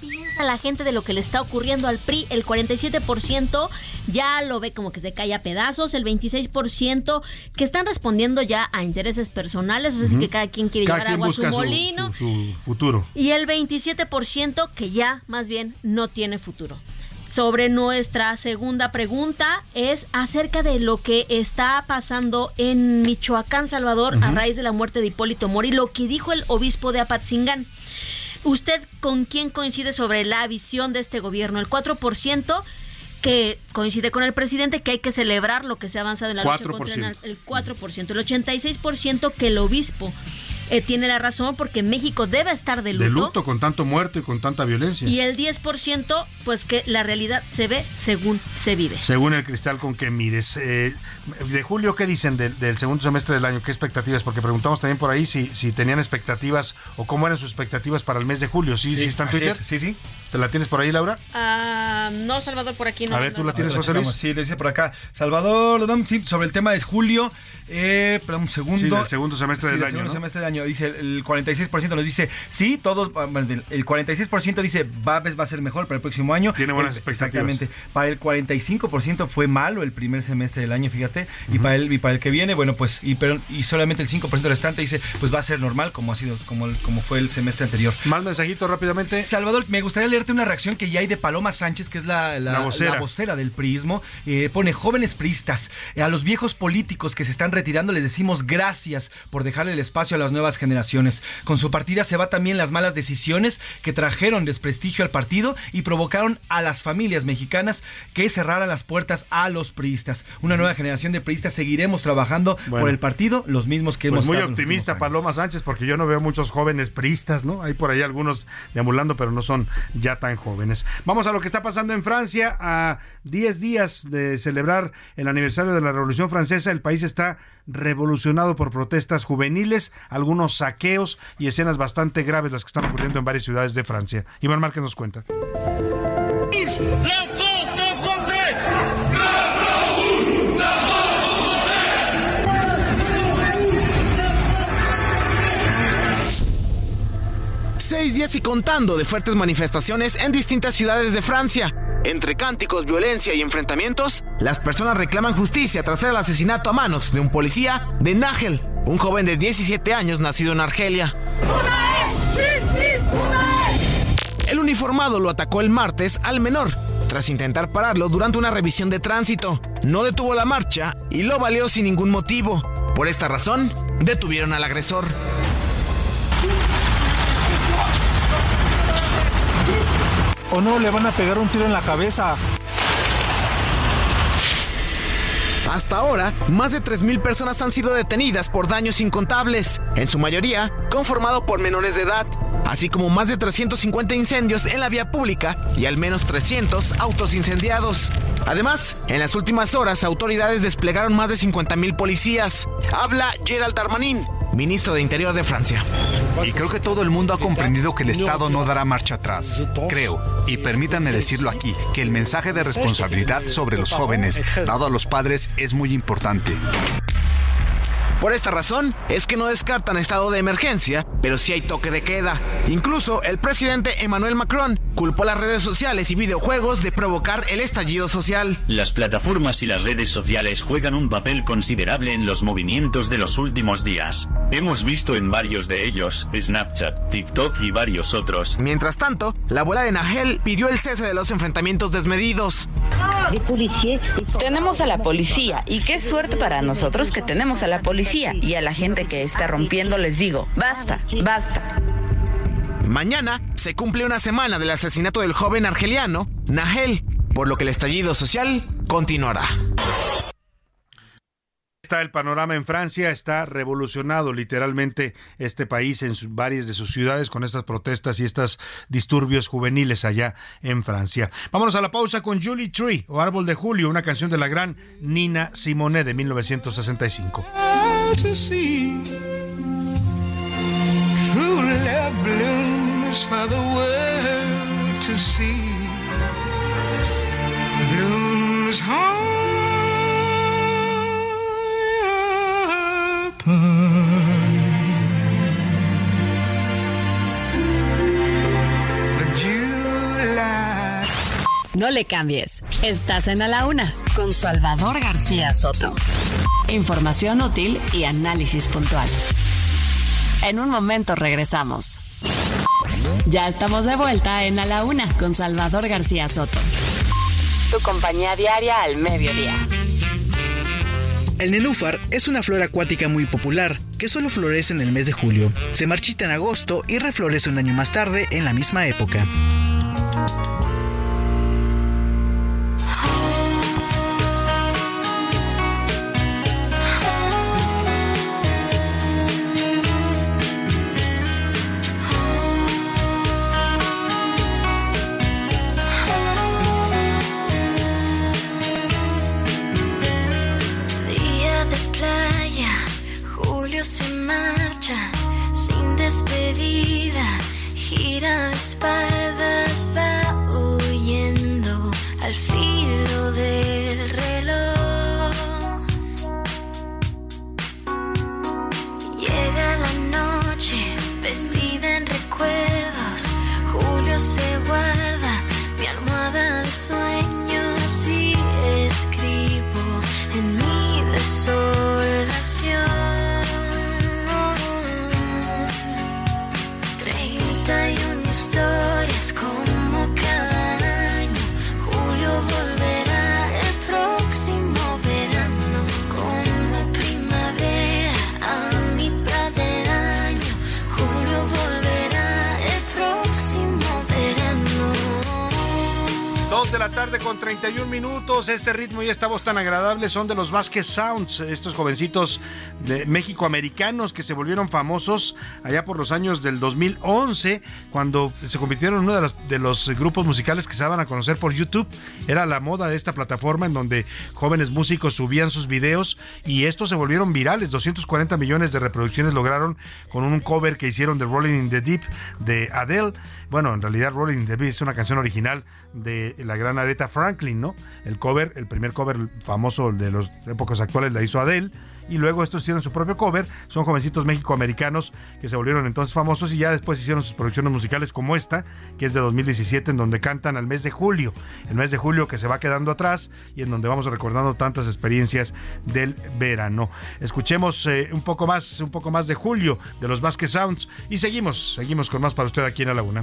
piensa la gente de lo que le está ocurriendo al PRI? El 47% ya lo ve como que se cae a pedazos, el 26% que están respondiendo ya a intereses personales, o sea, que cada quien quiere Cada llevar quien agua a su molino. su- su futuro. Y el 27% que ya más bien no tiene futuro. Sobre nuestra segunda pregunta es acerca de lo que está pasando en Michoacán, Salvador, a raíz de la muerte de Hipólito Mori, lo que dijo el obispo de Apatzingán. ¿Usted con quién coincide sobre la visión de este gobierno? El 4% que coincide con el presidente que hay que celebrar lo que se ha avanzado en la lucha contra 4%. el, el 4%, el 86% que el obispo eh, tiene la razón porque México debe estar de luto, De luto con tanto muerto y con tanta violencia. y el 10% pues que la realidad se ve según se vive. Según el cristal con que mires. Eh, de Julio, ¿qué dicen del, del segundo semestre del año? ¿Qué expectativas? Porque preguntamos también por ahí si, si tenían expectativas o cómo eran sus expectativas para el mes de julio. ¿Sí, sí, Sí, está en Twitter? es, sí, sí. ¿Te la tienes por ahí, Laura? Ah, no, Salvador, por aquí no. A ver, tú la no. tienes, José. Luis. Sí, le dice por acá. Salvador, sí, sobre el tema de julio. Eh, pero un segundo. Sí, del segundo semestre Sí, del año, segundo ¿no? semestre del año. Dice el 46% nos dice sí, todos. ah, El 46% dice va, va a ser mejor para el próximo año. Tiene buenas El- expectativas. Exactamente. Para el 45% fue malo el primer semestre del año, fíjate. Y para el y para el que viene, bueno, pues y pero y solamente el 5% restante dice, pues va a ser normal como ha sido como como fue el semestre anterior. Más mensajitos rápidamente. Salvador, me gustaría leerte una reacción que ya hay de Paloma Sánchez, que es la, la, La vocera. la vocera del priismo. Eh, pone jóvenes priistas. eh, a los viejos políticos que se están retirando les decimos gracias por dejarle el espacio a las nuevas generaciones. Con su partida se va también las malas decisiones que trajeron desprestigio al partido y provocaron a las familias mexicanas que cerraran las puertas a los priistas. Una nueva generación de priistas seguiremos trabajando Bueno. por el partido, los mismos que Pues hemos muy optimista Paloma Sánchez, porque yo no veo muchos jóvenes priistas, ¿no? Hay por ahí algunos deambulando, pero no son ya tan jóvenes. Vamos a lo que está pasando en Francia. A 10 días de celebrar el aniversario de la Revolución Francesa, el país está revolucionado por protestas juveniles, algunos saqueos y escenas bastante graves las que están ocurriendo en varias ciudades de Francia. Iván Márquez nos cuenta. Seis días y contando de fuertes manifestaciones en distintas ciudades de Francia. Entre cánticos, violencia y enfrentamientos, las personas reclaman justicia tras el asesinato a manos de un policía de Nagel, un joven de 17 años nacido en Argelia. El uniformado lo atacó el martes al menor, tras intentar pararlo durante una revisión de tránsito. No detuvo la marcha y lo valió sin ningún motivo. Por esta razón, detuvieron al agresor. ¿O no le van a pegar un tiro en la cabeza? Hasta ahora, más de 3.000 personas han sido detenidas por daños incontables, en su mayoría conformado por menores de edad, así como más de 350 incendios en la vía pública y al menos 300 autos incendiados. Además, en las últimas horas, autoridades desplegaron más de 50.000 policías. Habla Gerald Darmanin, ministro de Interior de Francia. Y creo que todo el mundo ha comprendido que el Estado no dará marcha atrás. Creo, y permítanme decirlo aquí, que el mensaje de responsabilidad sobre los jóvenes dado a los padres es muy importante. Por esta razón es que no descartan estado de emergencia, pero sí hay toque de queda. Incluso el presidente Emmanuel Macron culpó a las redes sociales y videojuegos de provocar el estallido social. Las plataformas y las redes sociales juegan un papel considerable en los movimientos de los últimos días. Hemos visto en varios de ellos, Snapchat, TikTok y varios otros. Mientras tanto, la abuela de Nagel pidió el cese de los enfrentamientos desmedidos. Tenemos a la policía y qué suerte para nosotros que tenemos a la policía y a la gente que está rompiendo les digo, basta, basta. Mañana se cumple una semana del asesinato del joven argeliano, Nahel, por lo que el estallido social continuará. Está el panorama en Francia, está revolucionado literalmente este país en varias de sus ciudades con estas protestas y estos disturbios juveniles allá en Francia. Vámonos a la pausa con Julie Tree o Árbol de Julio, una canción de la gran Nina Simone de 1965. Blooms for the world to see. Blooms. No le cambies. Estás en A la Una con Salvador García Soto. Información útil y análisis puntual. En un momento regresamos. Ya estamos de vuelta en A la Una con Salvador García Soto. Tu compañía diaria al mediodía. El nenúfar es una flor acuática muy popular que solo florece en el mes de julio. Se marchita en agosto y reflorece un año más tarde en la misma época. Este ritmo y esta voz tan agradable son de los Vázquez Sounds, estos jovencitos de México americanos que se volvieron famosos allá por los años del 2011, cuando se convirtieron en uno de, las- los grupos musicales que se daban a conocer por YouTube. Era la moda de esta plataforma en donde jóvenes músicos subían sus videos y estos se volvieron virales. 240 millones de reproducciones lograron con un cover que hicieron de Rolling in the Deep de Adele. Bueno, en realidad Rolling in the Deep es una canción original de la gran Aretha Franklin, ¿no? El cover, el primer cover famoso de las épocas actuales la hizo Adele y luego estos hicieron su propio cover. Son jovencitos mexicoamericanos que se volvieron entonces famosos y ya después hicieron sus producciones musicales como esta, que es de 2017, en donde cantan al mes de julio. El mes de julio que se va quedando atrás y en donde vamos recordando tantas experiencias del verano. Escuchemos eh, un poco más, un poco más de julio de los Vasquez Sounds y seguimos, seguimos con más para usted aquí en la Laguna.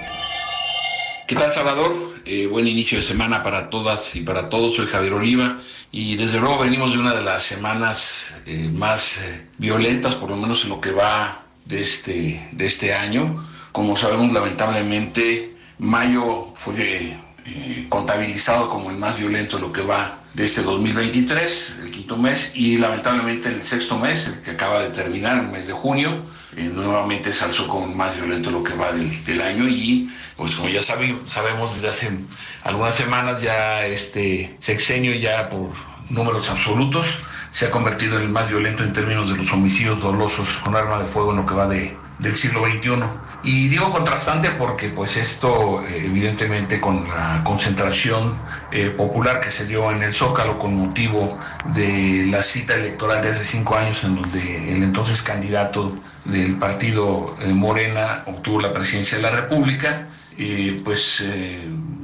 ¿Qué tal, Salvador? Eh, buen inicio de semana para todas y para todos. Soy Javier Oliva y desde luego venimos de una de las semanas eh, más eh, violentas, por lo menos en lo que va de este, de este año. Como sabemos, lamentablemente, mayo fue contabilizado como el más violento lo que va de este 2023, el quinto mes, y lamentablemente el sexto mes, el que acaba de terminar, el mes de junio, eh, nuevamente se alzó como el más violento lo que va del, del año y pues como ya sabe- sabemos desde hace algunas semanas ya este sexenio ya por números absolutos se ha convertido en el más violento en términos de los homicidios dolosos con arma de fuego en lo que va de, del siglo XXI. Y digo contrastante porque pues esto eh, evidentemente con la concentración eh, popular que se dio en el Zócalo con motivo de la cita electoral de hace cinco años en donde el entonces candidato del partido eh, Morena obtuvo la presidencia de la República, pues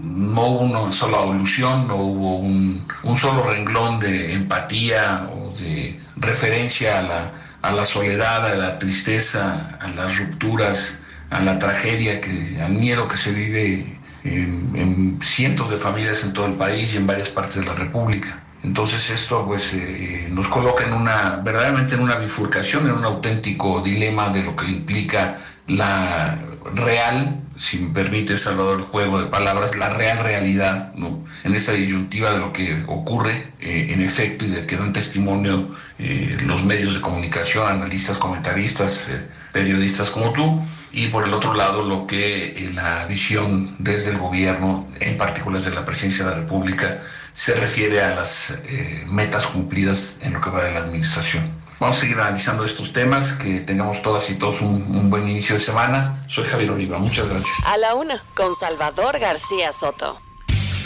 no hubo una sola alusión, no hubo un solo renglón de empatía o de referencia a la, a la soledad, a la tristeza, a las rupturas, a la tragedia, que, al miedo que se vive en, en cientos de familias en todo el país y en varias partes de la República. Entonces esto pues eh, nos coloca en una, verdaderamente en una bifurcación, en un auténtico dilema de lo que implica la real, si me permite Salvador el juego de palabras, la real realidad, ¿no? En esa disyuntiva de lo que ocurre eh, en efecto y de que dan testimonio eh, los medios de comunicación, analistas, comentaristas, eh, periodistas como tú, y por el otro lado lo que la visión desde el gobierno, en particular desde la presidencia de la República, se refiere a las metas cumplidas en lo que va de la administración. Vamos a seguir analizando estos temas, que tengamos todas y todos un, buen inicio de semana. Soy Javier Oliva, muchas gracias. A la una. Con Salvador García Soto.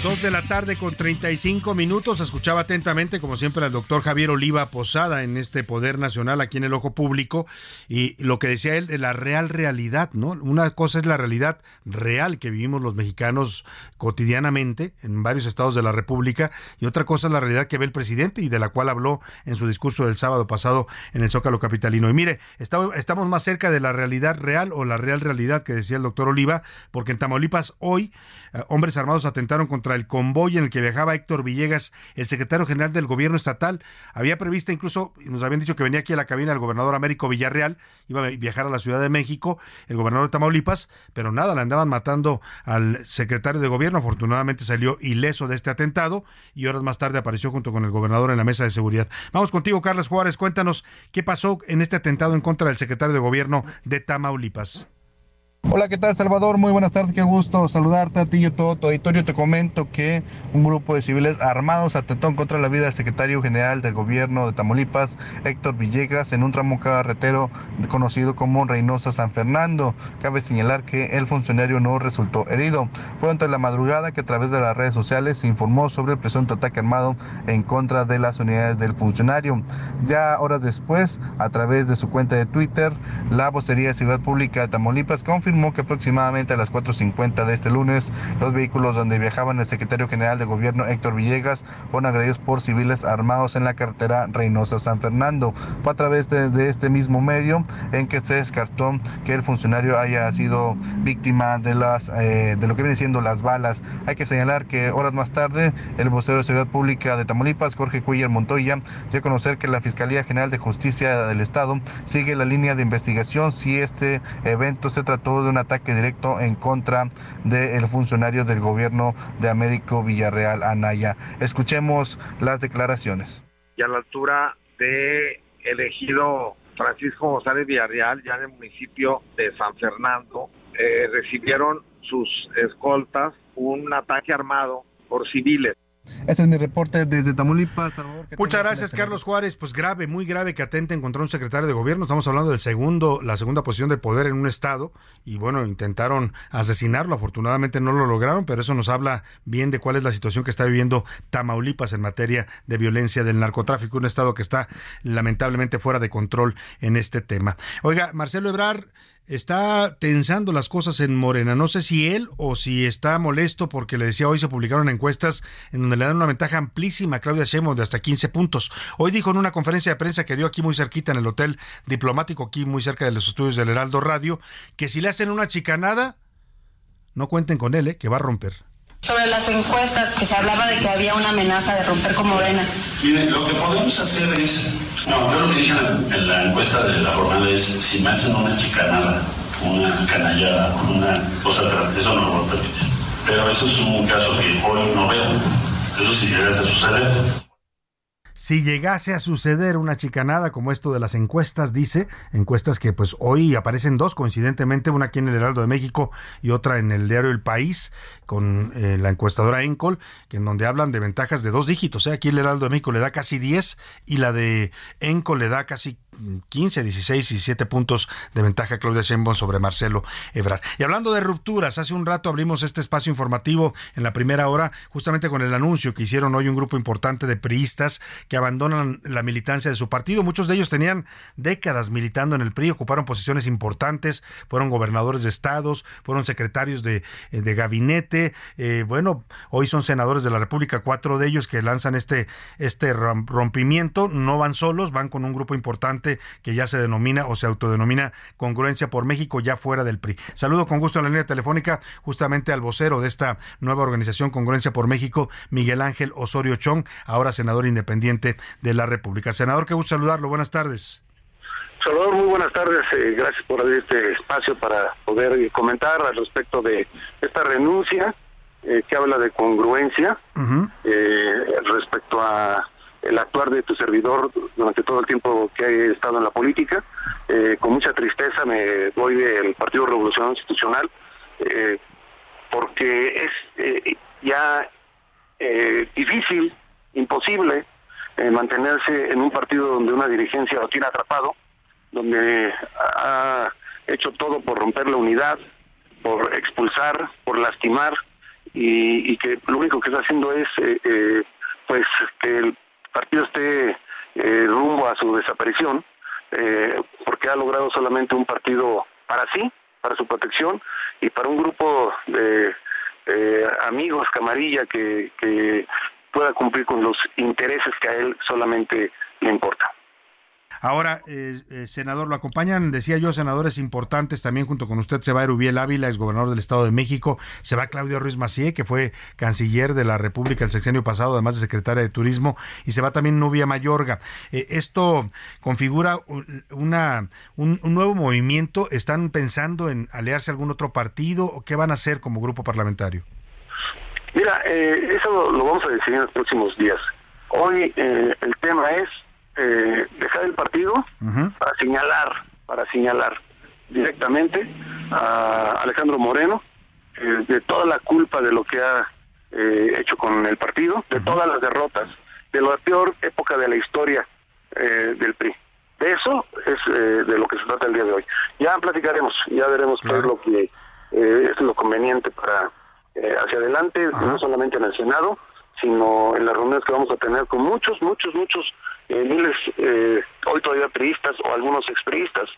Dos de la tarde con 35 minutos. Escuchaba atentamente, como siempre, al doctor Javier Oliva Posada en este Poder Nacional aquí en el Ojo Público y lo que decía él de la real realidad, ¿no? Una cosa es la realidad real que vivimos los mexicanos cotidianamente en varios estados de la República y otra cosa es la realidad que ve el presidente y de la cual habló en su discurso del sábado pasado en el Zócalo Capitalino. Y mire, estamos más cerca de la realidad real o la real realidad que decía el doctor Oliva, porque en Tamaulipas hoy hombres armados atentaron contra el convoy en el que viajaba Héctor Villegas, el secretario general del gobierno estatal. Había prevista incluso, nos habían dicho que venía aquí a la cabina el gobernador Américo Villarreal, iba a viajar a la Ciudad de México, el gobernador de Tamaulipas, pero nada, le andaban matando al secretario de gobierno. Afortunadamente salió ileso de este atentado y horas más tarde apareció junto con el gobernador en la mesa de seguridad. Vamos contigo, Carlos Juárez, cuéntanos qué pasó en este atentado en contra del secretario de gobierno de Tamaulipas. Hola, ¿qué tal Salvador? Muy buenas tardes, qué gusto saludarte a ti y a todo tu auditorio. Te comento que un grupo de civiles armados atentó contra la vida del secretario general del gobierno de Tamaulipas, Héctor Villegas, en un tramo carretero conocido como Reynosa San Fernando. Cabe señalar que el funcionario no resultó herido. Fue entre la madrugada que a través de las redes sociales se informó sobre el presunto ataque armado en contra de las unidades del funcionario. Ya horas después, a través de su cuenta de Twitter, la vocería de Ciudad Pública de Tamaulipas confirmó confirmó que aproximadamente a las 4.50 de este lunes, los vehículos donde viajaban el secretario general de gobierno Héctor Villegas fueron agredidos por civiles armados en la carretera Reynosa-San Fernando. Fue a través de, de este mismo medio en que se descartó que el funcionario haya sido víctima de las eh, de lo que viene siendo las balas. Hay que señalar que horas más tarde el vocero de Seguridad Pública de Tamaulipas, Jorge Cuellar Montoya, dio a conocer que la Fiscalía General de Justicia del Estado sigue la línea de investigación si este evento se trató de un ataque directo en contra del funcionario del gobierno de Américo Villarreal Anaya. Escuchemos las declaraciones. y a la altura de elegido Francisco González Villarreal, ya en el municipio de San Fernando, eh, recibieron sus escoltas un ataque armado por civiles. Este es mi reporte desde Tamaulipas. Salvador, Muchas gracias, Carlos Juárez. Pues grave, muy grave que atenten contra un secretario de gobierno. Estamos hablando del segundo, la segunda posición de poder en un estado. Y bueno, intentaron asesinarlo. Afortunadamente no lo lograron, pero eso nos habla bien de cuál es la situación que está viviendo Tamaulipas en materia de violencia del narcotráfico. Un estado que está lamentablemente fuera de control en este tema. Oiga, Marcelo Ebrar está tensando las cosas en Morena. No sé si él o si está molesto porque le decía hoy se publicaron encuestas en donde le dan una ventaja amplísima a Claudia Sheinbaum de hasta 15 puntos. Hoy dijo en una conferencia de prensa que dio aquí muy cerquita en el hotel diplomático aquí muy cerca de los estudios del Heraldo Radio que si le hacen una chicanada no cuenten con él, ¿eh? que va a romper. Sobre las encuestas, que se hablaba de que había una amenaza de romper con Morena. Miren, lo que podemos hacer es, no, yo lo que dije en la, en la encuesta de la jornada es, si me hacen una chicanada, una canallada, una cosa, tra- eso no lo voy a permitir. Pero eso es un caso que hoy no veo. Eso si llegase a suceder. Si llegase a suceder una chicanada como esto de las encuestas, dice, encuestas que pues hoy aparecen dos coincidentemente, una aquí en el Heraldo de México y otra en el diario El País, con eh, la encuestadora Encol, que en donde hablan de ventajas de dos dígitos. ¿eh? Aquí el Heraldo de México le da casi 10 y la de Encol le da casi 15, 16, 17 puntos de ventaja Claudia Sheinbaum sobre Marcelo Ebrard. Y hablando de rupturas, hace un rato abrimos este espacio informativo en la primera hora, justamente con el anuncio que hicieron hoy un grupo importante de priistas que abandonan la militancia de su partido. Muchos de ellos tenían décadas militando en el PRI, ocuparon posiciones importantes, fueron gobernadores de estados, fueron secretarios de, eh, gabinete, eh, bueno, hoy son senadores de la República, cuatro de ellos que lanzan este, este rom- rompimiento, no van solos, van con un grupo importante que ya se denomina o se autodenomina Congruencia por México, ya fuera del PRI. Saludo con gusto en la línea telefónica justamente al vocero de esta nueva organización Congruencia por México, Miguel Ángel Osorio Chong, ahora senador independiente de la República. Senador, qué gusto saludarlo, buenas tardes. Salvador, muy buenas tardes. eh, gracias por abrir este espacio para poder eh, comentar al respecto de esta renuncia eh, que habla de congruencia eh, respecto a el actuar de tu servidor durante todo el tiempo que he estado en la política. Eh, con mucha tristeza me voy del Partido Revolución Institucional eh, porque es eh, ya eh, difícil, imposible mantenerse en un partido donde una dirigencia lo tiene atrapado, donde ha hecho todo por romper la unidad, por expulsar, por lastimar y, que lo único que está haciendo es pues que el partido esté eh, rumbo a su desaparición eh, porque ha logrado solamente un partido para sí, para su protección y para un grupo de eh, amigos, camarilla que, que pueda cumplir con los intereses que a él solamente le importa. Ahora, eh, eh, senador, lo acompañan, decía yo, senadores importantes, también junto con usted se va Erubiel Ávila, es gobernador del Estado de México, se va Claudio Ruiz Macié, que fue canciller de la República el sexenio pasado, además de secretaria de Turismo, y se va también Nubia Mayorga. Eh, esto configura un- una, un, nuevo movimiento, ¿están pensando en aliarse a algún otro partido o qué van a hacer como grupo parlamentario? Mira, eh, eso lo, lo vamos a decidir en los próximos días. Hoy eh, el tema es eh, dejar el partido para señalar, para señalar directamente a Alejandro Moreno eh, de toda la culpa de lo que ha eh, hecho con el partido, de todas las derrotas, de la peor época de la historia eh, del PRI. De eso es eh, de lo que se trata el día de hoy. Ya platicaremos, ya veremos qué es lo que eh, es lo conveniente para eh, hacia adelante, no solamente en el Senado, sino en las reuniones que vamos a tener con muchos, muchos, muchos eh, miles, eh, hoy todavía priistas o algunos expriistas,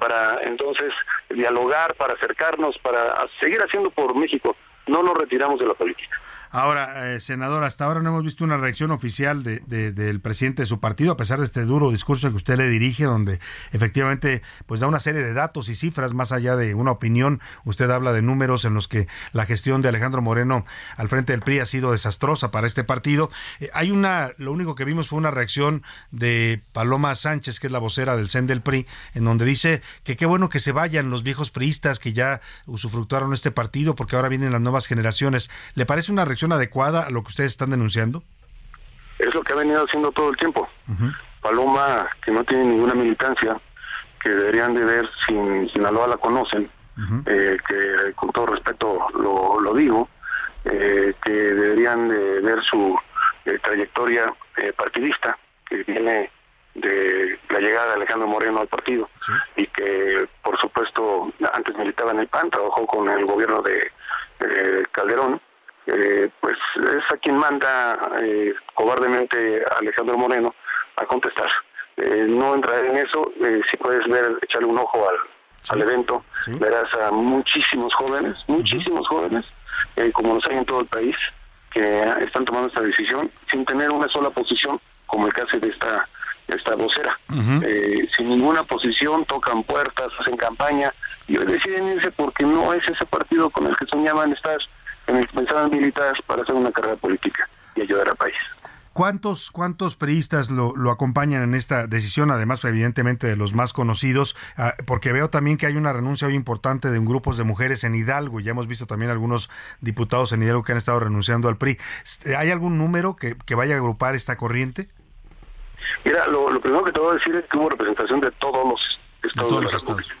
para entonces dialogar, para acercarnos, para seguir haciendo por México. No nos retiramos de la política. Ahora, eh, senador, hasta ahora no hemos visto una reacción oficial de, de- del presidente de su partido, a pesar de este duro discurso que usted le dirige, donde efectivamente pues da una serie de datos y cifras más allá de una opinión. Usted habla de números en los que la gestión de Alejandro Moreno al frente del PRI ha sido desastrosa para este partido. Eh, hay una, lo único que vimos fue una reacción de Paloma Sánchez, que es la vocera del CEN del PRI, en donde dice que qué bueno que se vayan los viejos priistas que ya usufructuaron este partido, porque ahora vienen las nuevas generaciones. ¿Le parece una reacción adecuada a lo que ustedes están denunciando? Es lo que ha venido haciendo todo el tiempo. Paloma, que no tiene ninguna militancia, que deberían de ver si en Sinaloa la conocen, eh, que con todo respeto lo, lo digo, eh, que deberían de ver su eh, trayectoria eh, partidista, que viene de la llegada de Alejandro Moreno al partido y que por supuesto antes militaba en el PAN, trabajó con el gobierno de eh, Calderón, eh, pues es a quien manda eh, cobardemente a Alejandro Moreno a contestar. Eh, no entraré en eso, eh, si puedes ver, echarle un ojo al, al evento, verás a muchísimos jóvenes, muchísimos jóvenes, eh, como los hay en todo el país, que están tomando esta decisión sin tener una sola posición, como el caso de esta, esta vocera. Eh, sin ninguna posición, tocan puertas, hacen campaña y hoy deciden irse porque no es ese partido con el que soñaban estar, en el que para hacer una carrera política y ayudar al país. ¿Cuántos, cuántos priistas lo, lo acompañan en esta decisión, además evidentemente de los más conocidos? Ah, porque veo también que hay una renuncia hoy importante de un grupos de mujeres en Hidalgo, y ya hemos visto también algunos diputados en Hidalgo que han estado renunciando al PRI. Este, ¿Hay algún número que, que vaya a agrupar esta corriente? Mira, lo, lo primero que te voy a decir es que hubo representación de todos los estados de, la República.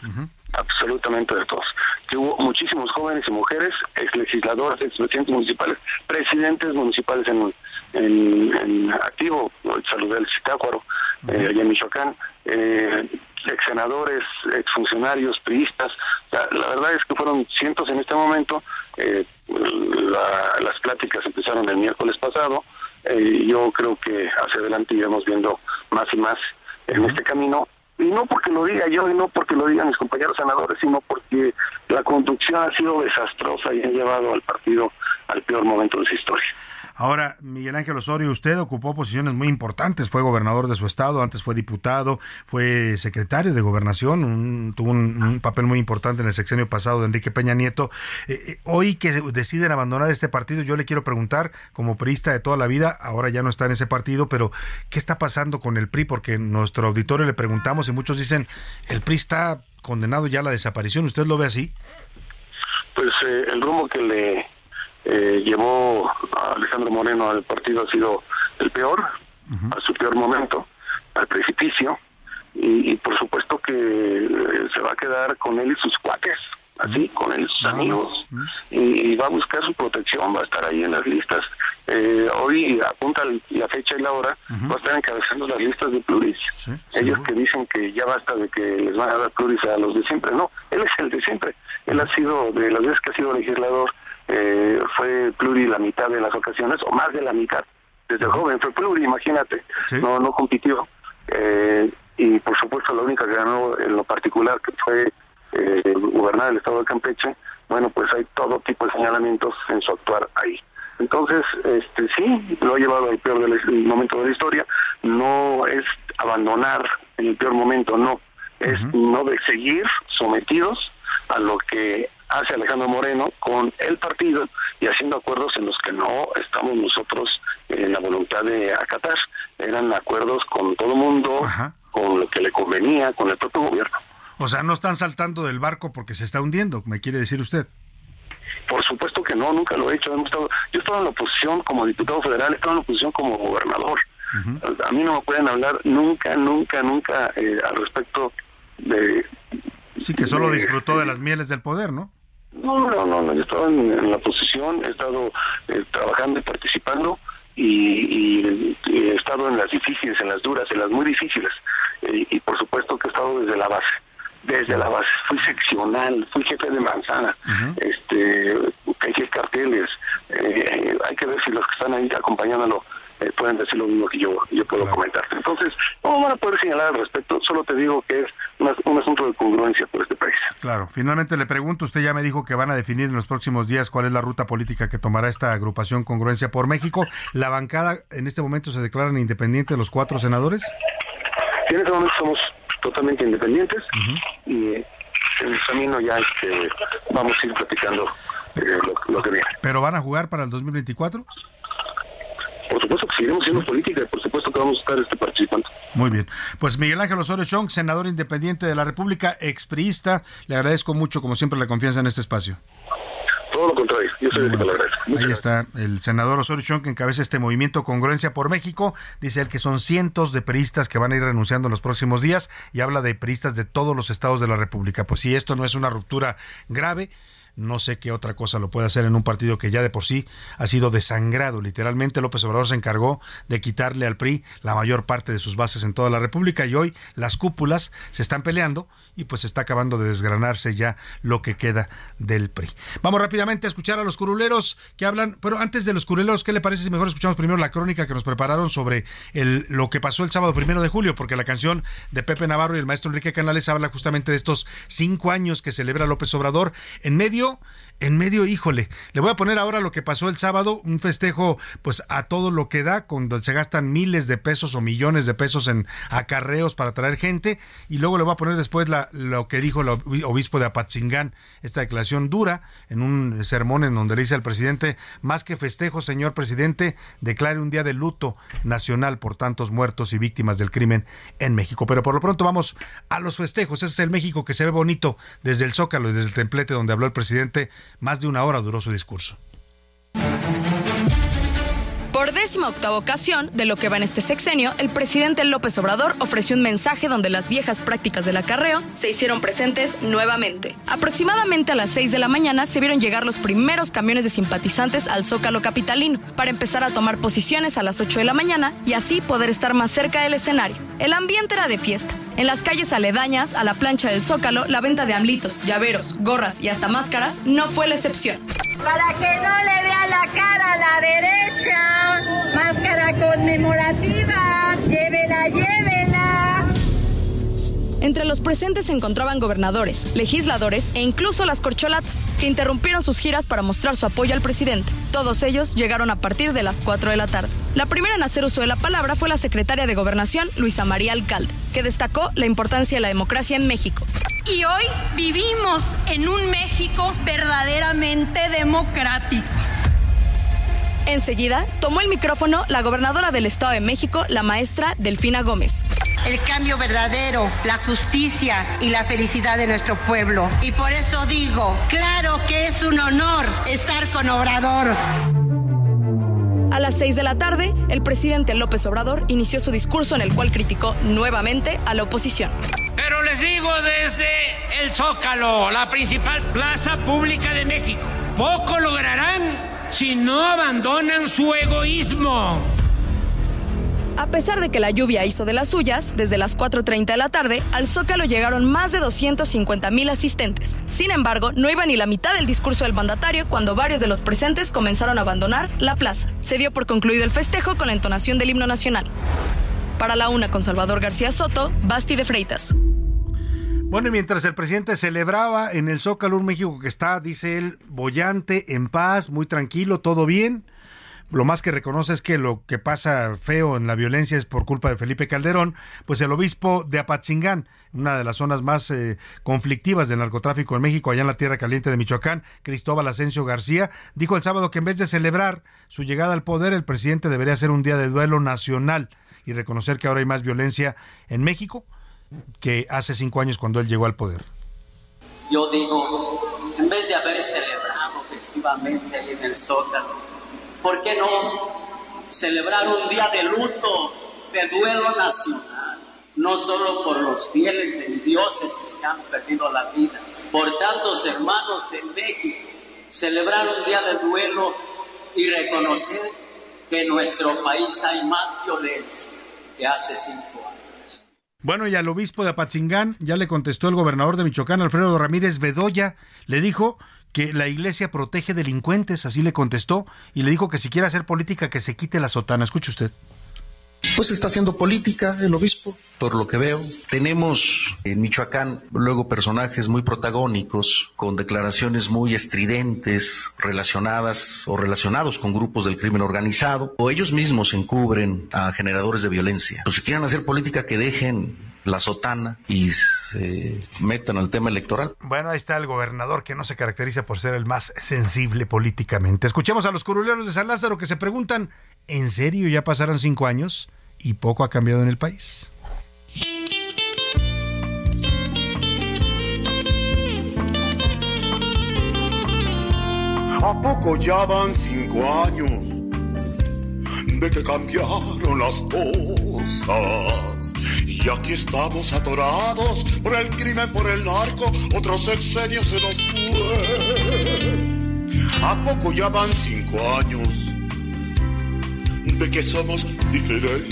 Absolutamente de todos. Que hubo muchísimos jóvenes y mujeres, ex legisladores, ex presidentes municipales, presidentes municipales en, en, en activo, saludé al Zitácuaro, eh, allá en Michoacán, eh, ex senadores, ex funcionarios, priistas. La, la verdad es que fueron cientos en este momento. Eh, la- las pláticas empezaron el miércoles pasado. Eh, yo creo que hacia adelante iremos viendo más y más en este camino. Y no porque lo diga yo y no porque lo digan mis compañeros senadores, sino porque la conducción ha sido desastrosa y ha llevado al partido al peor momento de su historia. Ahora, Miguel Ángel Osorio, usted ocupó posiciones muy importantes, fue gobernador de su estado, antes fue diputado, fue secretario de gobernación, un- tuvo un, papel muy importante en el sexenio pasado de Enrique Peña Nieto. Eh, eh, hoy que deciden abandonar este partido, yo le quiero preguntar, como priista de toda la vida, ahora ya no está en ese partido, pero ¿qué está pasando con el PRI? Porque en nuestro auditorio le preguntamos y muchos dicen, el PRI está condenado ya a la desaparición, ¿usted lo ve así? Pues eh, el rumbo que le eh, llevó a Alejandro Moreno al partido ha sido el peor, a su peor momento, al precipicio, y, y por supuesto que eh, se va a quedar con él y sus cuates, así, con él y sus amigos, y, y va a buscar su protección, va a estar ahí en las listas. Eh, hoy apunta la fecha y la hora, va a estar encabezando las listas de pluris. Ellos que dicen que ya basta de que les van a dar pluris a los de siempre, no, él es el de siempre. Él ha sido, de las veces que ha sido legislador, eh, fue pluri la mitad de las ocasiones, o más de la mitad. Desde joven fue pluri, imagínate, no no compitió. Eh, y por supuesto la única que ganó en lo particular, que fue eh, gobernar el estado de Campeche, bueno, pues hay todo tipo de señalamientos en su actuar ahí. Entonces, este sí, lo ha llevado al peor del el momento de la historia. No es abandonar en el peor momento, no. Es no de seguir sometidos a lo que hace Alejandro Moreno con el partido y haciendo acuerdos en los que no estamos nosotros en la voluntad de acatar. Eran acuerdos con todo mundo, con lo que le convenía, con el propio gobierno. O sea, no están saltando del barco porque se está hundiendo, me quiere decir usted. Por supuesto que no, nunca lo he hecho. Hemos estado, yo estaba en la oposición como diputado federal, estaba en la oposición como gobernador. A mí no me pueden hablar nunca, nunca, nunca eh, al respecto de... Sí, que solo de- disfrutó de las mieles del poder, ¿no? No, no, no, no, yo estaba en, en la posición, he estado eh, trabajando y participando y, y- y he estado en las difíciles, en las duras, en las muy difíciles. Eh, y por supuesto que he estado desde la base, desde la base. Fui seccional, fui jefe de manzana, este, dejé carteles. eh, hay que ver si los que están ahí acompañándolo eh, pueden decir lo mismo que yo, yo puedo comentar. Entonces, no van a poder señalar al respecto, solo te digo que es una- un asunto de congruencia por este país. Claro, finalmente le pregunto, usted ya me dijo que van a definir en los próximos días cuál es la ruta política que tomará esta agrupación Congruencia por México. ¿La bancada en este momento se declaran independiente los cuatro senadores? Sí, en este momento somos totalmente independientes y eh, en el camino ya este, vamos a ir platicando eh, lo, lo que viene. ¿Pero van a jugar para el 2024? Por supuesto que seguiremos haciendo política y por supuesto que vamos a estar este, participando. Muy bien. Pues Miguel Ángel Osorio Chong, senador independiente de la República, expriista, le agradezco mucho, como siempre, la confianza en este espacio. Todo lo contrario, yo soy el que. Ahí está el senador Osorio Chong que encabeza este movimiento Congruencia por México. Dice él que son cientos de peristas que van a ir renunciando en los próximos días y habla de peristas de todos los estados de la República. Pues si esto no es una ruptura grave, no sé qué otra cosa lo puede hacer en un partido que ya de por sí ha sido desangrado. Literalmente López Obrador se encargó de quitarle al PRI la mayor parte de sus bases en toda la República y hoy las cúpulas se están peleando y pues está acabando de desgranarse ya lo que queda del PRI. Vamos rápidamente a escuchar a los curuleros que hablan, pero antes de los curuleros, ¿qué le parece si mejor escuchamos primero la crónica que nos prepararon sobre el, lo que pasó el sábado primero de julio? Porque la canción de Pepe Navarro y el maestro Enrique Canales habla justamente de estos cinco años que celebra López Obrador en medio en medio, híjole, le voy a poner ahora lo que pasó el sábado, un festejo pues a todo lo que da, cuando se gastan miles de pesos o millones de pesos en acarreos para traer gente, y luego le voy a poner después la, lo que dijo el obi- obispo de Apatzingán, esta declaración dura, en un sermón en donde le dice al presidente, más que festejo, señor presidente, declare un día de luto nacional por tantos muertos y víctimas del crimen en México. Pero por lo pronto vamos a los festejos, ese es el México que se ve bonito desde el Zócalo y desde el templete donde habló el presidente, más de una hora duró su discurso. Por décima octava ocasión de lo que va en este sexenio, el presidente López Obrador ofreció un mensaje donde las viejas prácticas del acarreo se hicieron presentes nuevamente. Aproximadamente a las 6 de la mañana se vieron llegar los primeros camiones de simpatizantes al Zócalo capitalino para empezar a tomar posiciones a las 8 de la mañana y así poder estar más cerca del escenario. El ambiente era de fiesta. En las calles aledañas a la plancha del Zócalo, la venta de amlitos, llaveros, gorras y hasta máscaras no fue la excepción. Para que no le vea la cara a la derecha, máscara conmemorativa, llévela, llévela. Entre los presentes se encontraban gobernadores, legisladores e incluso las corcholatas, que interrumpieron sus giras para mostrar su apoyo al presidente. Todos ellos llegaron a partir de las 4 de la tarde. La primera en hacer uso de la palabra fue la secretaria de Gobernación, Luisa María Alcalde, que destacó la importancia de la democracia en México. Y hoy vivimos en un México verdaderamente democrático. Enseguida, tomó el micrófono la gobernadora del Estado de México, la maestra Delfina Gómez. El cambio verdadero, la justicia y la felicidad de nuestro pueblo. Y por eso digo, claro que es un honor estar con Obrador. A las 6 de la tarde, el presidente López Obrador inició su discurso en el cual criticó nuevamente a la oposición. Pero les digo desde el Zócalo, la principal plaza pública de México, poco lograrán si no abandonan su egoísmo. A pesar de que la lluvia hizo de las suyas, desde las 4.30 de la tarde, al Zócalo llegaron más de 250 mil asistentes. Sin embargo, no iba ni la mitad del discurso del mandatario cuando varios de los presentes comenzaron a abandonar la plaza. Se dio por concluido el festejo con la entonación del himno nacional. Para la una con Salvador García Soto, Basti de Freitas. Bueno, y mientras el presidente celebraba en el Zócalo un México que está, dice él, bollante, en paz, muy tranquilo, todo bien. Lo más que reconoce es que lo que pasa feo en la violencia es por culpa de Felipe Calderón, pues el obispo de Apatzingán, una de las zonas más eh, conflictivas del narcotráfico en México, allá en la Tierra Caliente de Michoacán, Cristóbal Asensio García, dijo el sábado que en vez de celebrar su llegada al poder, el presidente debería hacer un día de duelo nacional y reconocer que ahora hay más violencia en México que hace cinco años cuando él llegó al poder. Yo digo, en vez de haber celebrado festivamente ahí en el sótano, ¿por qué no celebrar un día de luto, de duelo nacional? No solo por los fieles de dioses que han perdido la vida, por tantos hermanos de México, celebrar un día de duelo y reconocer que en nuestro país hay más violencia que hace cinco años. Bueno, y al obispo de Apatzingán ya le contestó el gobernador de Michoacán, Alfredo Ramírez Bedoya, le dijo que la iglesia protege delincuentes, así le contestó, y le dijo que si quiere hacer política que se quite la sotana. Escuche usted. Pues está haciendo política el obispo, por lo que veo. Tenemos en Michoacán luego personajes muy protagónicos, con declaraciones muy estridentes, relacionadas o relacionados con grupos del crimen organizado, o ellos mismos encubren a generadores de violencia. Pues si quieren hacer política, que dejen la sotana y se metan al tema electoral. Bueno, ahí está el gobernador que no se caracteriza por ser el más sensible políticamente. Escuchemos a los curuleros de San Lázaro que se preguntan, ¿en serio ya pasaron cinco años y poco ha cambiado en el país? ¿A poco ya van cinco años de que cambiaron las cosas? Y aquí estamos atorados por el crimen, por el narco, otro sexenio se nos fue. ¿A poco ya van cinco años de que somos diferentes?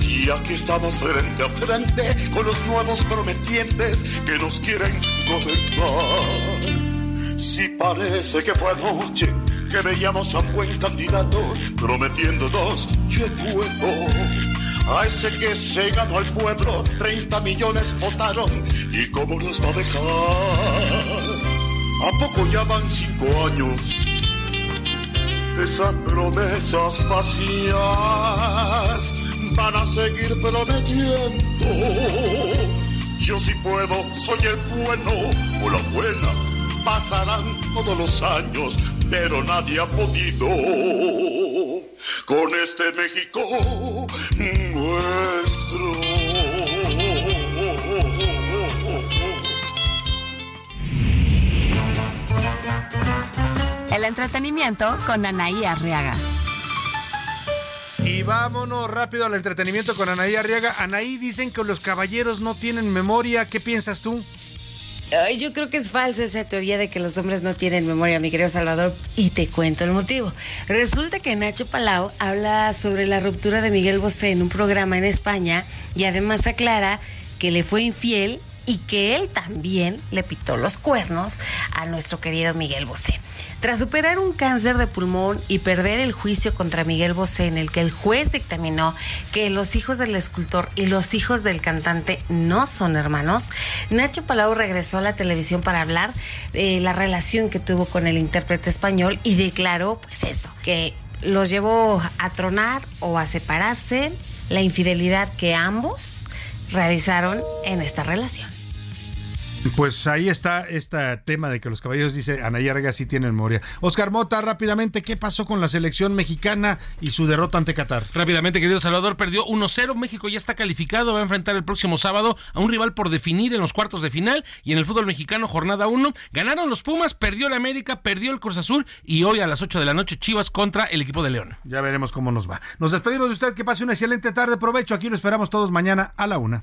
Y aquí estamos frente a frente con los nuevos prometientes que nos quieren gobernar. Si parece que fue anoche que veíamos a buen candidato prometiéndonos yo puedo a ese que se ganó al pueblo, 30 millones votaron. ¿Y cómo nos va a dejar? ¿A poco ya van cinco años? Esas promesas vacías van a seguir prometiendo. Yo sí puedo, soy el bueno o la buena. Pasarán todos los años, pero nadie ha podido con este México nuestro. El entretenimiento con Anaí Arriaga. Y vámonos rápido al entretenimiento con Anaí Arriaga. Anaí, dicen que los caballeros no tienen memoria. ¿Qué piensas tú? Yo creo que es falsa esa teoría de que los hombres no tienen memoria, mi querido Salvador, y te cuento el motivo. Resulta que Nacho Palau habla sobre la ruptura de Miguel Bosé en un programa en España y además aclara que le fue infiel y que él también le pitó los cuernos a nuestro querido Miguel Bosé. Tras superar un cáncer de pulmón y perder el juicio contra Miguel Bosé en el que el juez dictaminó que los hijos del escultor y los hijos del cantante no son hermanos, Nacho Palau regresó a la televisión para hablar de la relación que tuvo con el intérprete español y declaró pues eso, que los llevó a tronar o a separarse, la infidelidad que ambos realizaron en esta relación. Pues ahí está este tema de que los caballeros, dice Anaya Arga, sí tienen memoria. Oscar Mota, rápidamente, ¿qué pasó con la selección mexicana y su derrota ante Qatar? Rápidamente, querido Salvador, perdió 1-0. México ya está calificado, va a enfrentar el próximo sábado a un rival por definir en los cuartos de final y en el fútbol mexicano, jornada 1. Ganaron los Pumas, perdió el América, perdió el Cruz Azul y hoy a las 8 de la noche Chivas contra el equipo de León. Ya veremos cómo nos va. Nos despedimos de usted, que pase una excelente tarde, provecho. Aquí lo esperamos todos mañana a la una.